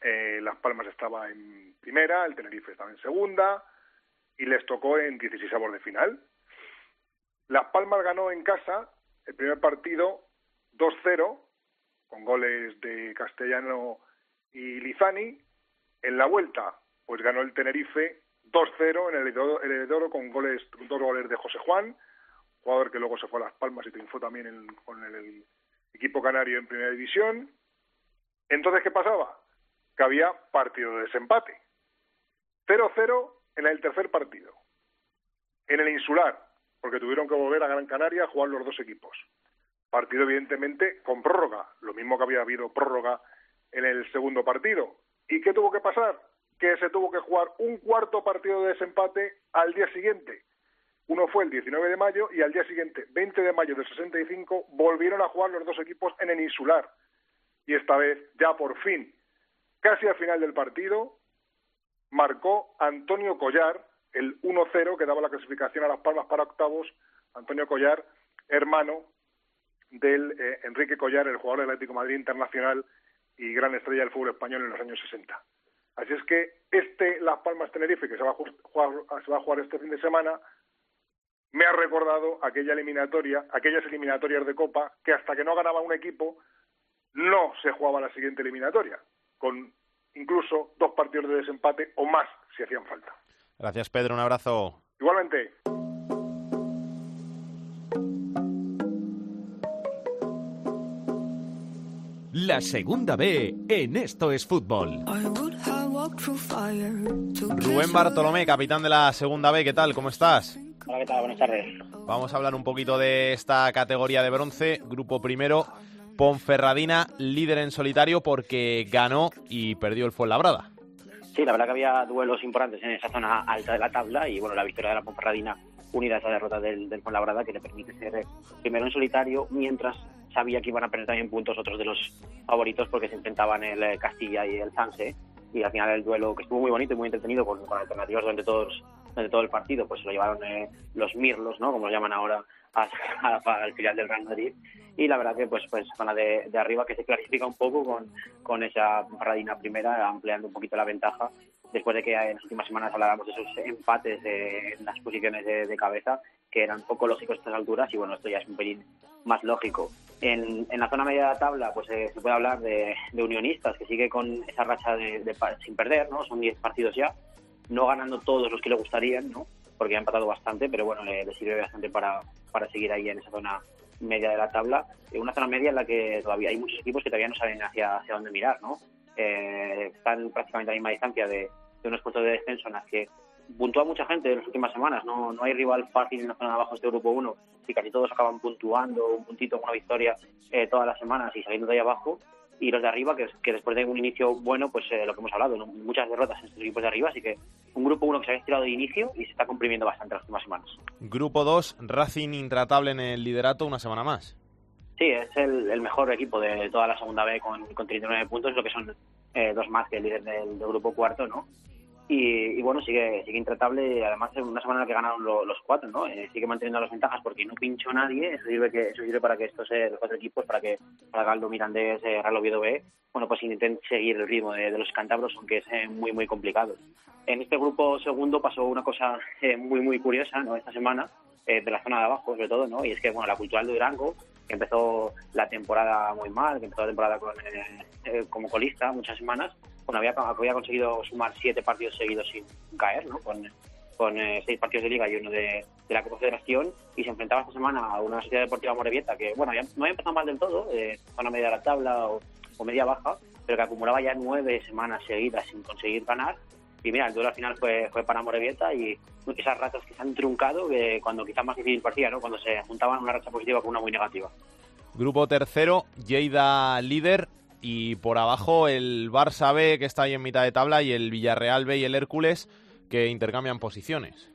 Eh, Las Palmas estaba en primera, el Tenerife estaba en segunda, y les tocó en 16 avos de final. Las Palmas ganó en casa el primer partido 2-0, con goles de Castellano y Lizani. En la vuelta, pues ganó el Tenerife 2-0 en el Heredoro con goles, dos goles de José Juan, jugador que luego se fue a Las Palmas y triunfó también con el, equipo canario en primera división. Entonces, ¿qué pasaba? Que había partido de desempate. 0-0 en el tercer partido. En el insular, porque tuvieron que volver a Gran Canaria a jugar los dos equipos. Partido, evidentemente, con prórroga, lo mismo que había habido prórroga en el segundo partido. ¿Y qué tuvo que pasar? Que se tuvo que jugar un cuarto partido de desempate al día siguiente. Uno fue el 19 de mayo y al día siguiente, 20 de mayo del 65, volvieron a jugar los dos equipos en el insular. Y esta vez, ya por fin, casi al final del partido, marcó Antonio Collar el 1-0 que daba la clasificación a Las Palmas para octavos, Antonio Collar, hermano del eh, Enrique Collar, el jugador del Atlético Madrid internacional y gran estrella del fútbol español en los años 60. Así es que este Las Palmas Tenerife, que se va a jugar, se va a jugar este fin de semana, me ha recordado aquella eliminatoria, aquellas eliminatorias de Copa, que hasta que no ganaba un equipo, no se jugaba la siguiente eliminatoria, con incluso dos partidos de desempate o más si hacían falta. Gracias, Pedro. Un abrazo. Igualmente. La segunda B en Esto es Fútbol. Rubén Bartolomé, capitán de la segunda B, ¿qué tal? ¿Cómo estás? Hola, ¿qué tal? Buenas tardes. Vamos a hablar un poquito de esta categoría de bronce, grupo primero, Ponferradina, líder en solitario porque ganó y perdió el Fuenlabrada. Sí, la verdad que había duelos importantes en esa zona alta de la tabla y bueno, la victoria de la Ponferradina unida a esa derrota del, del Fuenlabrada que le permite ser eh, primero en solitario mientras sabía que iban a perder también puntos otros de los favoritos porque se enfrentaban el eh, Castilla y el Sanse y al final el duelo que estuvo muy bonito y muy entretenido con, con alternativas durante todos durante todo el partido pues se lo llevaron eh, los Mirlos no como lo llaman ahora al final del Real Madrid. Y la verdad que pues pues zona de, de arriba que se clarifica un poco con, con esa Radina primera ampliando un poquito la ventaja. Después de que en las últimas semanas hablábamos de esos empates eh, en las posiciones de, de cabeza que eran poco lógicos a estas alturas y bueno esto ya es un pelín más lógico. En, en la zona media de la tabla pues eh, se puede hablar de, de unionistas que sigue con esa racha de, de sin perder no son 10 partidos ya no ganando todos los que le gustarían no porque ha empatado bastante pero bueno le, le sirve bastante para, para seguir ahí en esa zona media de la tabla, eh, una zona media en la que todavía hay muchos equipos que todavía no saben hacia, hacia dónde mirar, ¿no? Eh, están prácticamente a la misma distancia de, de unos puestos de descenso en las que puntúa mucha gente en las últimas semanas, no, no hay rival fácil en la zona de abajo de este grupo 1 y casi todos acaban puntuando un puntito una victoria eh, todas las semanas y saliendo de ahí abajo y los de arriba que, que después de un inicio bueno pues eh, lo que hemos hablado, ¿no? muchas derrotas en estos equipos de arriba así que un grupo 1 que se había estirado de inicio y se está comprimiendo bastante las últimas semanas. Grupo 2, Racing intratable en el liderato una semana más. Sí, es el, el mejor equipo de toda la segunda B con, con 39 puntos, lo que son eh, dos más que el líder del, del grupo cuarto, ¿no? Y, y bueno, sigue sigue intratable, además es una semana que ganaron lo- los cuatro, ¿no? Eh, sigue manteniendo las ventajas porque no pinchó nadie, eso sirve que eso sirve para que estos eh, los cuatro equipos, para que para Galdo, Mirandés, eh, Real Oviedo B, bueno, pues intenten seguir el ritmo de, de los cántabros, aunque es eh, muy, muy complicado. En este grupo segundo pasó una cosa eh, muy, muy curiosa, ¿no? Esta semana, eh, de la zona de abajo, sobre todo, ¿no? Y es que, bueno, la Cultural de Durango, que empezó la temporada muy mal, que empezó la temporada con, eh, eh, como colista muchas semanas, bueno, había, había conseguido sumar siete partidos seguidos sin caer, ¿no? Con, con eh, seis partidos de liga y uno de, de la Copa Federación y se enfrentaba esta semana a una Sociedad Deportiva Morevieta que, bueno, no había empezado mal del todo, eh, zona media de la tabla o, o media baja, pero que acumulaba ya nueve semanas seguidas sin conseguir ganar. Y mira, el duelo al final fue, fue para Morevieta y esas ratas que se han truncado que cuando quizás más difícil parecía, ¿no? Cuando se juntaban una racha positiva con una muy negativa. Grupo tercero, Lleida líder y por abajo el Barça B que está ahí en mitad de tabla y el Villarreal B y el Hércules que intercambian posiciones.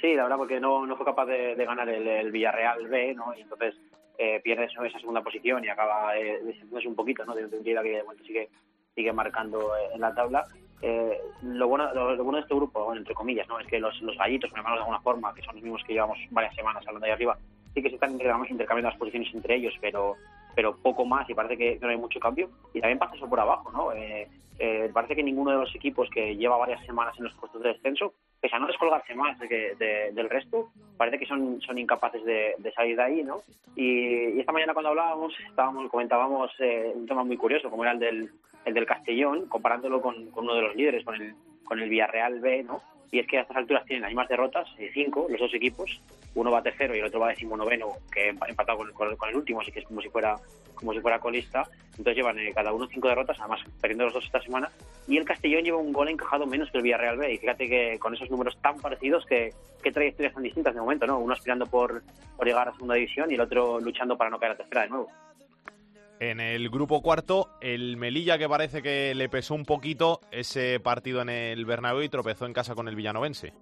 Sí, la verdad, porque no, no fue capaz de, de ganar el, el Villarreal B, ¿no? Y entonces eh, pierde eso- esa segunda posición y acaba eh, un poquito, ¿no? De, de un Lleida que de momento sigue, sigue marcando eh, en la tabla. Eh, lo, bueno, lo, bueno de este grupo, bueno, entre comillas, ¿no? Es que los, gallitos, por llamarlos de alguna forma, que son los mismos que llevamos varias semanas hablando ahí arriba, sí que se están intercambiando las posiciones entre ellos, pero pero poco más y parece que no hay mucho cambio. Y también pasa eso por abajo, ¿no? Eh, eh, parece que ninguno de los equipos que lleva varias semanas en los puestos de descenso, pese a no descolgarse más de que- de- del resto, parece que son, son incapaces de, de salir de ahí, ¿no? Y, y esta mañana cuando hablábamos, estábamos, comentábamos eh, un tema muy curioso, como era el del, el del Castellón, comparándolo con, con uno de los líderes, con el, con el Villarreal B, ¿no? Y es que a estas alturas tienen las mismas derrotas, eh, cinco, los dos equipos, uno va tercero y el otro va decimonoveno, que empa- empatado con, con- con el último, así que es como si fuera como si fuera colista. Entonces llevan eh, cada uno cinco derrotas, además perdiendo los dos esta semana. Y el Castellón lleva un gol encajado menos que el Villarreal B. Y fíjate que con esos números tan parecidos, que, qué trayectorias tan distintas de momento, ¿no? Uno aspirando por, por llegar a segunda división y el otro luchando para no caer a tercera de nuevo. En el grupo cuarto, el Melilla que parece que le pesó un poquito ese partido en el Bernabéu y tropezó en casa con el Villanovense.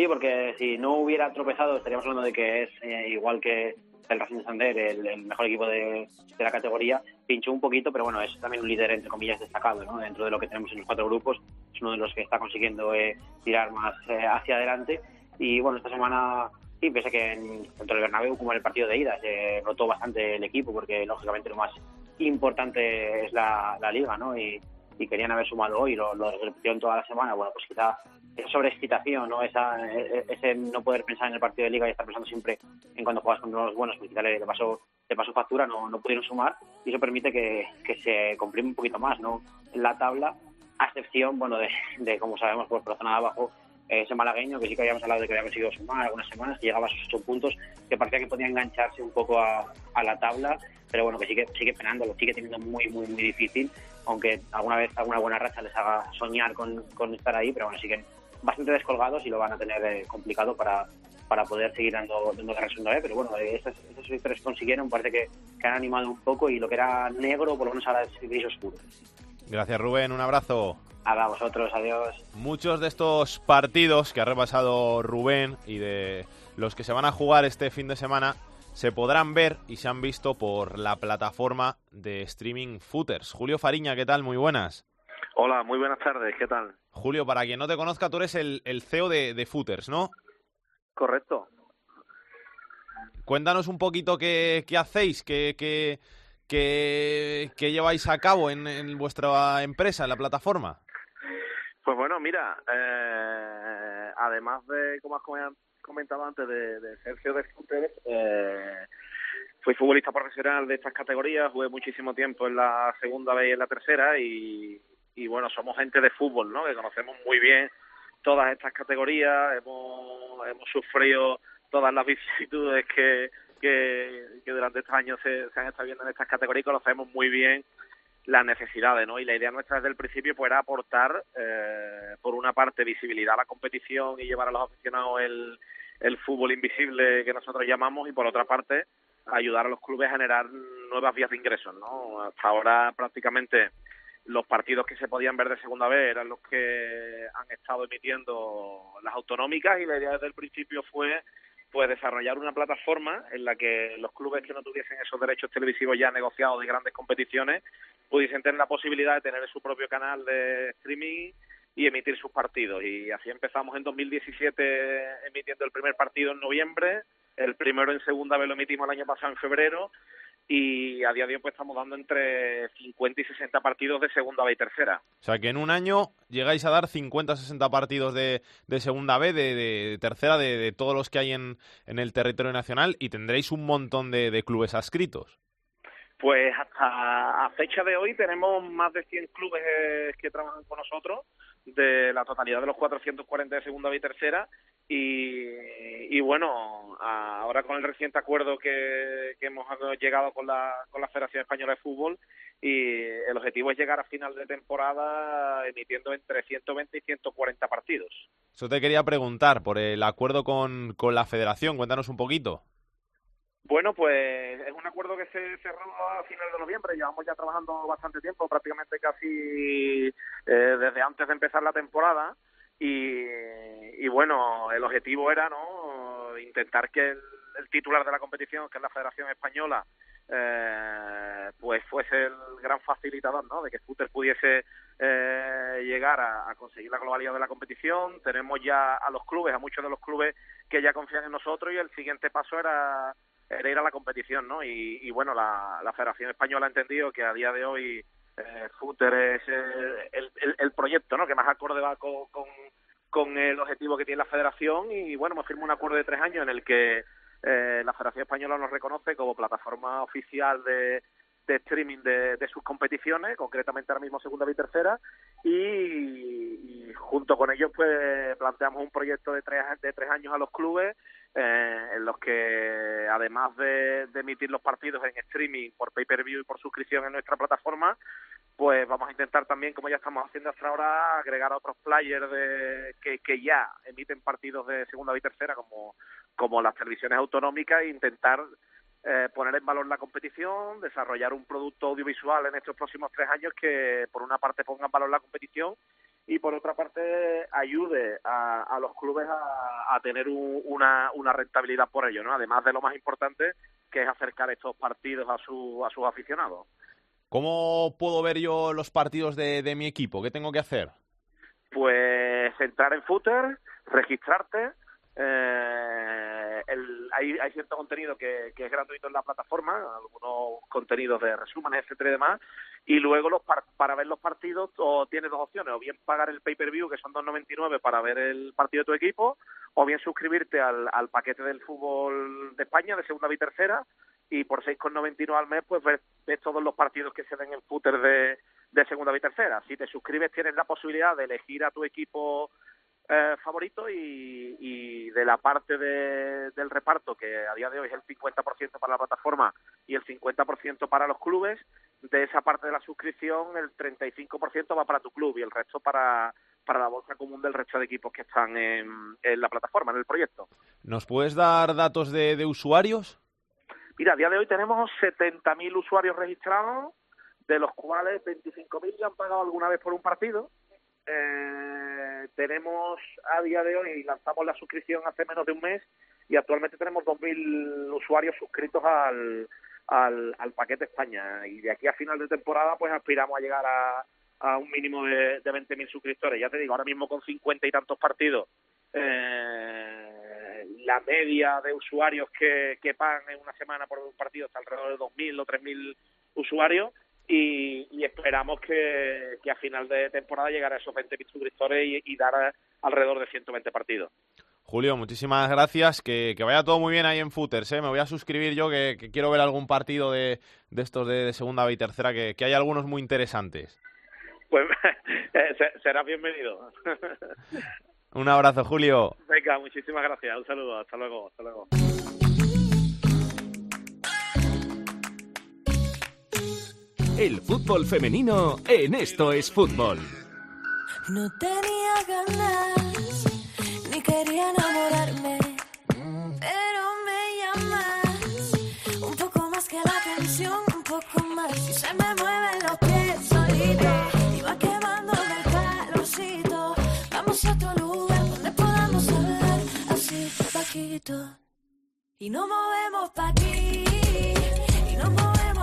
Sí, porque si no hubiera tropezado estaríamos hablando de que es eh, igual que el Racing de el, el mejor equipo de, la categoría, pinchó un poquito, pero bueno, es también un líder, entre comillas, destacado. Dentro de lo que tenemos en los cuatro grupos, es uno de los que está consiguiendo eh, tirar más eh, hacia adelante. Y bueno, esta semana sí, pensé que en, tanto el Bernabéu como en el partido de ida se rotó bastante el equipo porque lógicamente lo más importante es la, la liga, ¿no? Y, y querían haber sumado hoy, lo, lo repitieron toda la semana, bueno, pues quizá esa sobreexcitación, ¿no? Esa, e- ese no poder pensar en el partido de liga y estar pensando siempre en cuando juegas contra unos buenos, pues quizá le, le pasó, le factura, no, no pudieron sumar y eso permite que, que se comprime un poquito más, ¿no? La tabla, a excepción, bueno, de, de como sabemos, por, por la zona de abajo, ese malagueño, que sí que habíamos hablado de que había conseguido sumar algunas semanas, que llegaba a sus ocho puntos, que parecía que podía engancharse un poco a, a la tabla, pero bueno, que sigue, sigue penando, lo sigue teniendo muy, muy, muy difícil, aunque alguna vez alguna buena racha les haga soñar con, con estar ahí, pero bueno, siguen bastante descolgados y lo van a tener eh, complicado para, para poder seguir dando, dando guerra segunda vez, pero bueno, eh, esas, esas victorias consiguieron parece que, que han animado un poco y lo que era negro, por lo menos ahora es gris oscuro. Gracias Rubén, un abrazo. A vosotros, adiós. Muchos de estos partidos que ha repasado Rubén y de los que se van a jugar este fin de semana se podrán ver y se han visto por la plataforma de streaming Footers. Julio Fariña, ¿qué tal? Muy buenas. Hola, muy buenas tardes, ¿qué tal? Julio, para quien no te conozca, tú eres el, el CEO de, de Footers, ¿no? Correcto. Cuéntanos un poquito qué, qué hacéis, qué, qué, qué lleváis a cabo en, en vuestra empresa, en la plataforma. Pues bueno, mira, eh, además de, como has comen- comentado antes, de, de ser CEO de Footers, eh, fui futbolista profesional de estas categorías, jugué muchísimo tiempo en la segunda vez y en la tercera y, y bueno, somos gente de fútbol, ¿no? Que conocemos muy bien todas estas categorías, hemos, hemos sufrido todas las vicisitudes que, que, que durante estos años se, se han estado viendo en estas categorías y conocemos muy bien las necesidades, ¿no? Y la idea nuestra desde el principio pues, era aportar, eh, por una parte, visibilidad a la competición y llevar a los aficionados el, el fútbol invisible que nosotros llamamos y por otra parte ayudar a los clubes a generar nuevas vías de ingresos, ¿no? Hasta ahora prácticamente los partidos que se podían ver de segunda vez eran los que han estado emitiendo las autonómicas y la idea desde el principio fue pues desarrollar una plataforma en la que los clubes que no tuviesen esos derechos televisivos ya negociados de grandes competiciones pudiesen tener la posibilidad de tener su propio canal de streaming y emitir sus partidos. Y así empezamos en 2017 emitiendo el primer partido en noviembre, el primero en segunda vez lo emitimos el año pasado en febrero y a día de hoy pues estamos dando entre 50 y 60 partidos de segunda B y tercera. O sea que en un año llegáis a dar 50 60 partidos de, de segunda B, de, de tercera, de, de todos los que hay en, en el territorio nacional y tendréis un montón de, de clubes adscritos. Pues hasta a fecha de hoy tenemos más de 100 clubes eh, que trabajan con nosotros, de la totalidad de los 440 de segunda y tercera. Y, y bueno, ahora con el reciente acuerdo que, que hemos llegado con la, con la Federación Española de Fútbol, y el objetivo es llegar a final de temporada emitiendo entre 120 y 140 partidos. Eso te quería preguntar por el acuerdo con, con la federación. Cuéntanos un poquito. Bueno, pues es un acuerdo que se cerró a final de noviembre. Llevamos ya trabajando bastante tiempo, prácticamente casi eh, desde antes de empezar la temporada. Y, bueno, el objetivo era no intentar que el, titular de la competición, que es la Federación Española, eh, pues fuese el gran facilitador, ¿no? De que Scooter pudiese eh, llegar a, conseguir la globalidad de la competición. Tenemos ya a los clubes, a muchos de los clubes que ya confían en nosotros y el siguiente paso era, era ir a la competición, ¿no? Y, bueno, la, la Federación Española ha entendido que a día de hoy eh, Footer es el, el, proyecto, ¿no? Que más acorde va con, con, el objetivo que tiene la Federación y bueno, hemos firmado un acuerdo de tres años en el que eh, la Federación Española nos reconoce como plataforma oficial de, streaming de, sus competiciones, concretamente ahora mismo segunda y tercera, y, y, junto con ellos pues planteamos un proyecto de tres, de tres años a los clubes eh, en los que además de, emitir los partidos en streaming por pay-per-view y por suscripción en nuestra plataforma, pues vamos a intentar también, como ya estamos haciendo hasta ahora, agregar a otros players de, que, que ya emiten partidos de segunda y tercera, como, como las televisiones autonómicas, e intentar eh, poner en valor la competición, desarrollar un producto audiovisual en estos próximos tres años que, por una parte, ponga en valor la competición y, por otra parte, ayude a, a los clubes a, a tener un, una, una rentabilidad por ello, ¿no? Además de lo más importante, que es acercar estos partidos a, su, a sus aficionados. ¿Cómo puedo ver yo los partidos de, de mi equipo? ¿Qué tengo que hacer? pues entrar en footer, registrarte. Eh, hay, hay cierto contenido que, es gratuito en la plataforma, algunos contenidos de resúmenes, etcétera y demás, y luego los par- para ver los partidos o tienes dos opciones, o bien pagar el pay-per-view, que son 2.99 para ver el partido de tu equipo, o bien suscribirte al, al paquete del fútbol de España, de segunda y tercera, y por 6,99 al mes, pues ves, ves todos los partidos que se den en footer de, de segunda y tercera. Si te suscribes, tienes la posibilidad de elegir a tu equipo eh, favorito y, y de la parte de- del reparto, que a día de hoy es el 50% para la plataforma y el 50% para los clubes, de esa parte de la suscripción el 35% va para tu club y el resto para, para la bolsa común del resto de equipos que están en, en la plataforma, en el proyecto. ¿Nos puedes dar datos de, de usuarios? Mira, a día de hoy tenemos 70.000 usuarios registrados, de los cuales 25.000 ya han pagado alguna vez por un partido. Eh, tenemos a día de hoy, lanzamos la suscripción hace menos de un mes y actualmente tenemos 2.000 usuarios suscritos al, al, paquete España. Y de aquí a final de temporada, pues aspiramos a llegar a, a un mínimo de, de 20.000 suscriptores. Ya te digo, ahora mismo con 50 y tantos partidos, eh, la media de usuarios que, que pagan en una semana por un partido está alrededor de 2.000 o 3.000 usuarios y, y esperamos que, que a final de temporada llegar a esos 20.000 suscriptores y, y dar a- alrededor de 120 partidos. Julio, muchísimas gracias. Que, que vaya todo muy bien ahí en Footers. ¿eh? Me voy a suscribir yo, que, que quiero ver algún partido de, de estos de, de segunda B y tercera, que, que hay algunos muy interesantes. Pues eh, se- serás bienvenido. Un abrazo, Julio. Venga, muchísimas gracias. Un saludo. Hasta luego. Hasta luego. El fútbol femenino en Esto es Fútbol. No tenía ganas, ni quería enamorarme, pero me llamas un poco más que la canción, un poco más. Y se me mueven los pies solito, y va quemándome el calorcito. Vamos a otro lugar donde podamos hablar así, bajito. Y nos movemos pa' aquí, y nos movemos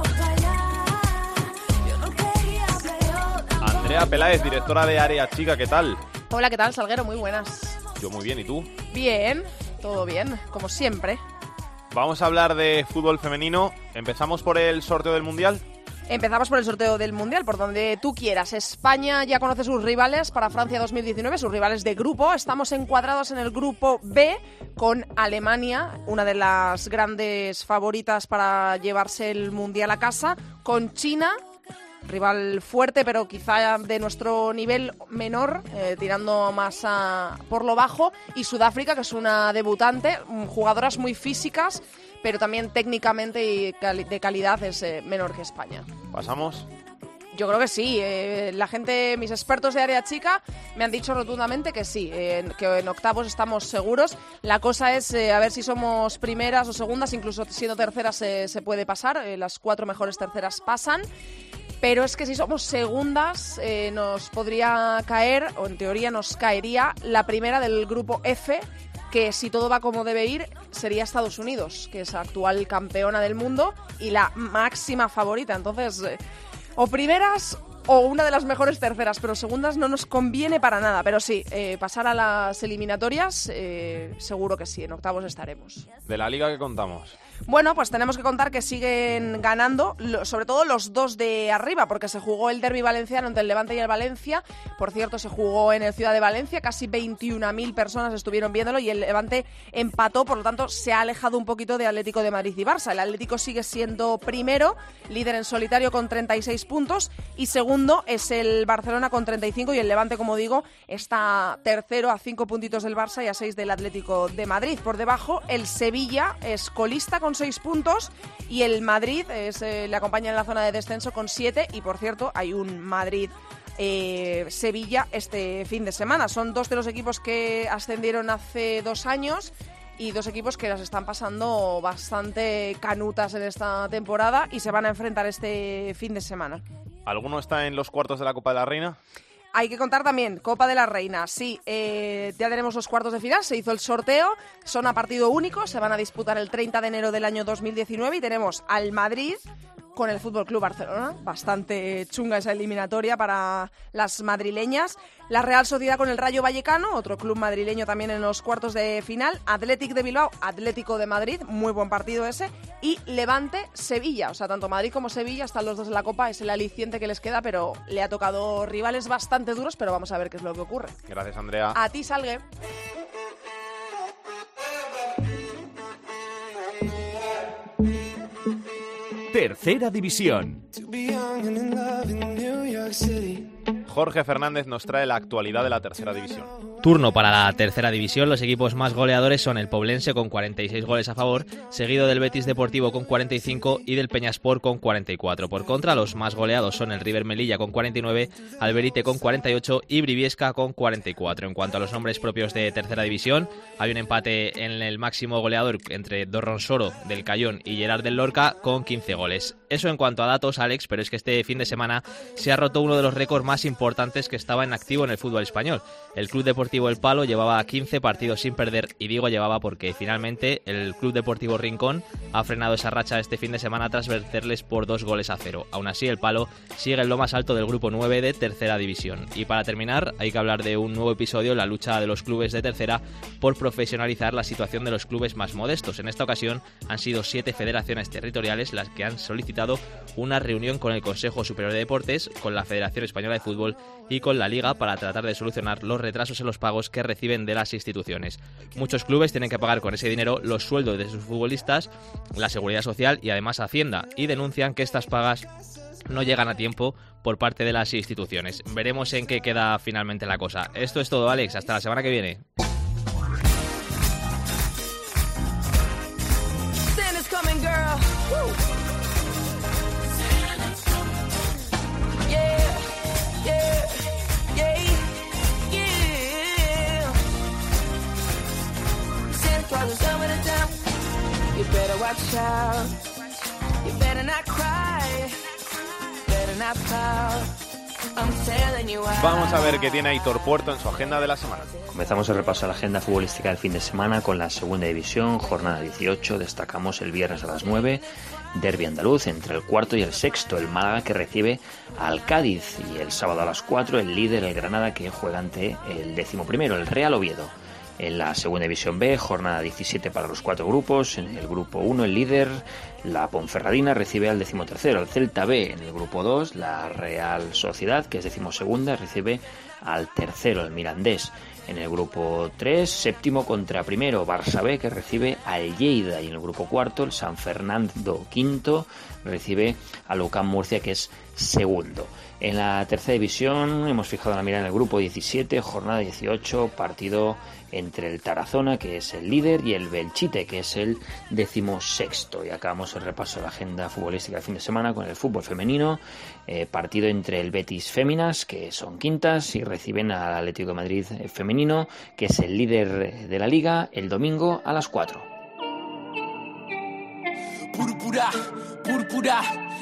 Andrea Peláez, directora de Área Chica, ¿qué tal? Hola, ¿qué tal, Salguero? Muy buenas. Yo muy bien, ¿y tú? Bien, todo bien, como siempre. Vamos a hablar de fútbol femenino. Empezamos por el sorteo del Mundial. Empezamos por el sorteo del Mundial, por donde tú quieras. España ya conoce sus rivales para Francia 2019, sus rivales de grupo. Estamos encuadrados en el grupo B con Alemania, una de las grandes favoritas para llevarse el Mundial a casa, con China, rival fuerte, pero quizá de nuestro nivel menor, eh, tirando más a- por lo bajo, y Sudáfrica, que es una debutante, mm, jugadoras muy físicas, pero también técnicamente y cali- de calidad es eh, menor que España. ¿Pasamos? Yo creo que sí. eh, la gente, mis expertos de área chica, me han dicho rotundamente que sí, eh, que en octavos estamos seguros. La cosa es eh, a ver si somos primeras o segundas, incluso siendo terceras se puede pasar. eh, las cuatro mejores terceras pasan. Pero es que si somos segundas, eh, nos podría caer, o en teoría nos caería, la primera del grupo F, que si todo va como debe ir, sería Estados Unidos, que es actual campeona del mundo y la máxima favorita. Entonces, eh, o primeras o una de las mejores terceras, pero segundas no nos conviene para nada. Pero sí, eh, pasar a las eliminatorias, seguro que sí, en octavos estaremos. De la liga que contamos. Bueno, pues tenemos que contar que siguen ganando, sobre todo los dos de arriba, porque se jugó el derby valenciano entre el Levante y el Valencia. Por cierto, se jugó en el Ciudad de Valencia, casi 21.000 personas estuvieron viéndolo y el Levante empató, por lo tanto se ha alejado un poquito de Atlético de Madrid y Barça. El Atlético sigue siendo primero, líder en solitario con 36 puntos y segundo es el Barcelona con 35 y el Levante, como digo, está tercero a 5 puntitos del Barça y a 6 del Atlético de Madrid. Por debajo, el Sevilla es colista con 6 puntos y el Madrid es, eh, le acompaña en la zona de descenso con 7 y por cierto hay un Madrid eh, Sevilla este fin de semana. Son dos de los equipos que ascendieron hace dos años y dos equipos que las están pasando bastante canutas en esta temporada y se van a enfrentar este fin de semana. ¿Alguno está en los cuartos de la Copa de la Reina? Hay que contar también, Copa de la Reina, sí, eh, ya tenemos los cuartos de final, se hizo el sorteo, son a partido único, se van a disputar el 30 de enero del año 2019 y tenemos al Madrid con el Fútbol Club Barcelona. Bastante chunga esa eliminatoria para las madrileñas. La Real Sociedad con el Rayo Vallecano, otro club madrileño también en los cuartos de final. Atlético de Bilbao, Atlético de Madrid, muy buen partido ese. Y Levante, Sevilla. O sea, tanto Madrid como Sevilla están los dos en la Copa. Es el aliciente que les queda, pero le ha tocado rivales bastante duros. Pero vamos a ver qué es lo que ocurre. Gracias, Andrea. A ti, Salgue. Tercera división. Jorge Fernández nos trae la actualidad de la tercera división. Turno para la tercera división. Los equipos más goleadores son el Poblense con 46 goles a favor, seguido del Betis Deportivo con 45 y del Peñaspor con 44. Por contra, los más goleados son el River Melilla con 49, Alberite con 48 y Briviesca con 44. En cuanto a los nombres propios de tercera división, hay un empate en el máximo goleador entre Dorronsoro del Cayón y Gerard del Lorca con 15 goles. Eso en cuanto a datos, Alex, pero es que este fin de semana se ha roto uno de los récords más importantes que estaba en activo en el fútbol español. El Club Deportivo El Palo llevaba 15 partidos sin perder y digo llevaba porque finalmente el Club Deportivo Rincón ha frenado esa racha este fin de semana tras vencerles por dos goles a cero. Aún así, el Palo sigue en lo más alto del grupo 9 de tercera división. Y para terminar, hay que hablar de un nuevo episodio, la lucha de los clubes de tercera por profesionalizar la situación de los clubes más modestos. En esta ocasión han sido siete federaciones territoriales las que han solicitado una reunión con el Consejo Superior de Deportes, con la Federación Española de Fútbol y con la Liga para tratar de solucionar los retrasos en los pagos que reciben de las instituciones. Muchos clubes tienen que pagar con ese dinero los sueldos de sus futbolistas, la seguridad social y además Hacienda, y denuncian que estas pagas no llegan a tiempo por parte de las instituciones. Veremos en qué queda finalmente la cosa. Esto es todo, Alex. Hasta la semana que viene. Watch out. You better not cry. Better not pout. I'm telling you why. Vamos a ver qué tiene Aitor Puerto en su agenda de la semana. Comenzamos el repaso a la agenda futbolística del fin de semana con la segunda división, jornada 18. Destacamos el viernes a las 9, derby andaluz entre el cuarto y el sexto, el Málaga que recibe al Cádiz. Y el sábado a las 4, el líder, el Granada, que juega ante el décimo primero, el Real Oviedo. En la segunda división B, jornada 17 para los cuatro grupos. En el grupo 1, el líder, la Ponferradina, recibe al decimotercero, el Celta B. En el grupo 2, la Real Sociedad, que es decimosegunda, recibe al tercero, el Mirandés. En el grupo 3, séptimo contra primero, Barça B, que recibe al Lleida. Y en el grupo cuarto, el San Fernando quinto, recibe al UCAM Murcia, que es segundo. En la tercera división hemos fijado la mirada en el grupo 17, jornada 18, partido entre el Tarazona, que es el líder, y el Belchite, que es el decimosexto. Y acabamos el repaso de la agenda futbolística del fin de semana con el fútbol femenino, eh, partido entre el Betis Féminas, que son quintas, y reciben al Atlético de Madrid femenino, que es el líder de la liga, el domingo a las 4. Púrpura, púrpura,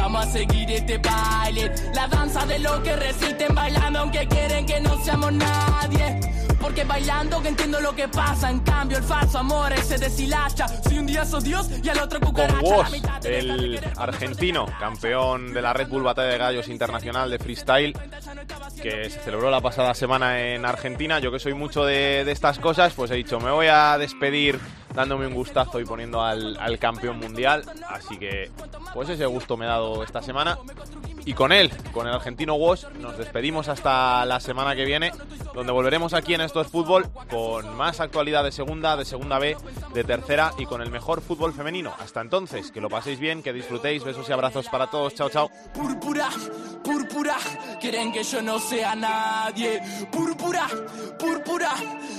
Vamos a seguir este baile, la danza de los que resisten bailando aunque quieren que no seamos nadie. Porque bailando que entiendo lo que pasa, en cambio el falso amor se deshilacha. Si un día sos Dios y al otro Con cucaracha. De esta el argentino, campeón de la Red Bull Batalla de Gallos Internacional de Freestyle, que se celebró la pasada semana en Argentina. Yo que soy mucho de, de estas cosas, pues he dicho, me voy a despedir dándome un gustazo y poniendo al, campeón mundial. Así que, pues ese gusto me he dado esta semana. Y con él, con el argentino Woz, nos despedimos hasta la semana que viene, donde volveremos aquí en Esto es Fútbol con más actualidad de segunda, de segunda B, de tercera y con el mejor fútbol femenino. Hasta entonces, que lo paséis bien, que disfrutéis, besos y abrazos para todos. Chao, chao. Púrpura, púrpura,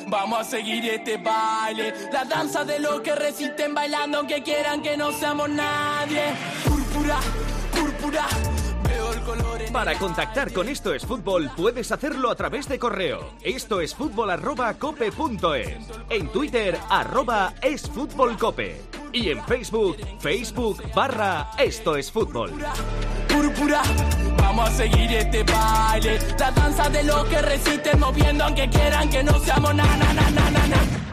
vamos a seguir este baile. La danza de los que resisten bailando aunque quieran que no seamos nadie. Púrpura, púrpura, veo el Para contactar con Esto es Fútbol puedes hacerlo a través de correo. Esto es fútbol arroba cope punto es. En Twitter arroba es fútbol cope. Y en Facebook, Facebook barra Esto es Fútbol. Púrpura, vamos a seguir este baile. La danza de los que resisten moviendo aunque quieran que no seamos na na na na na na.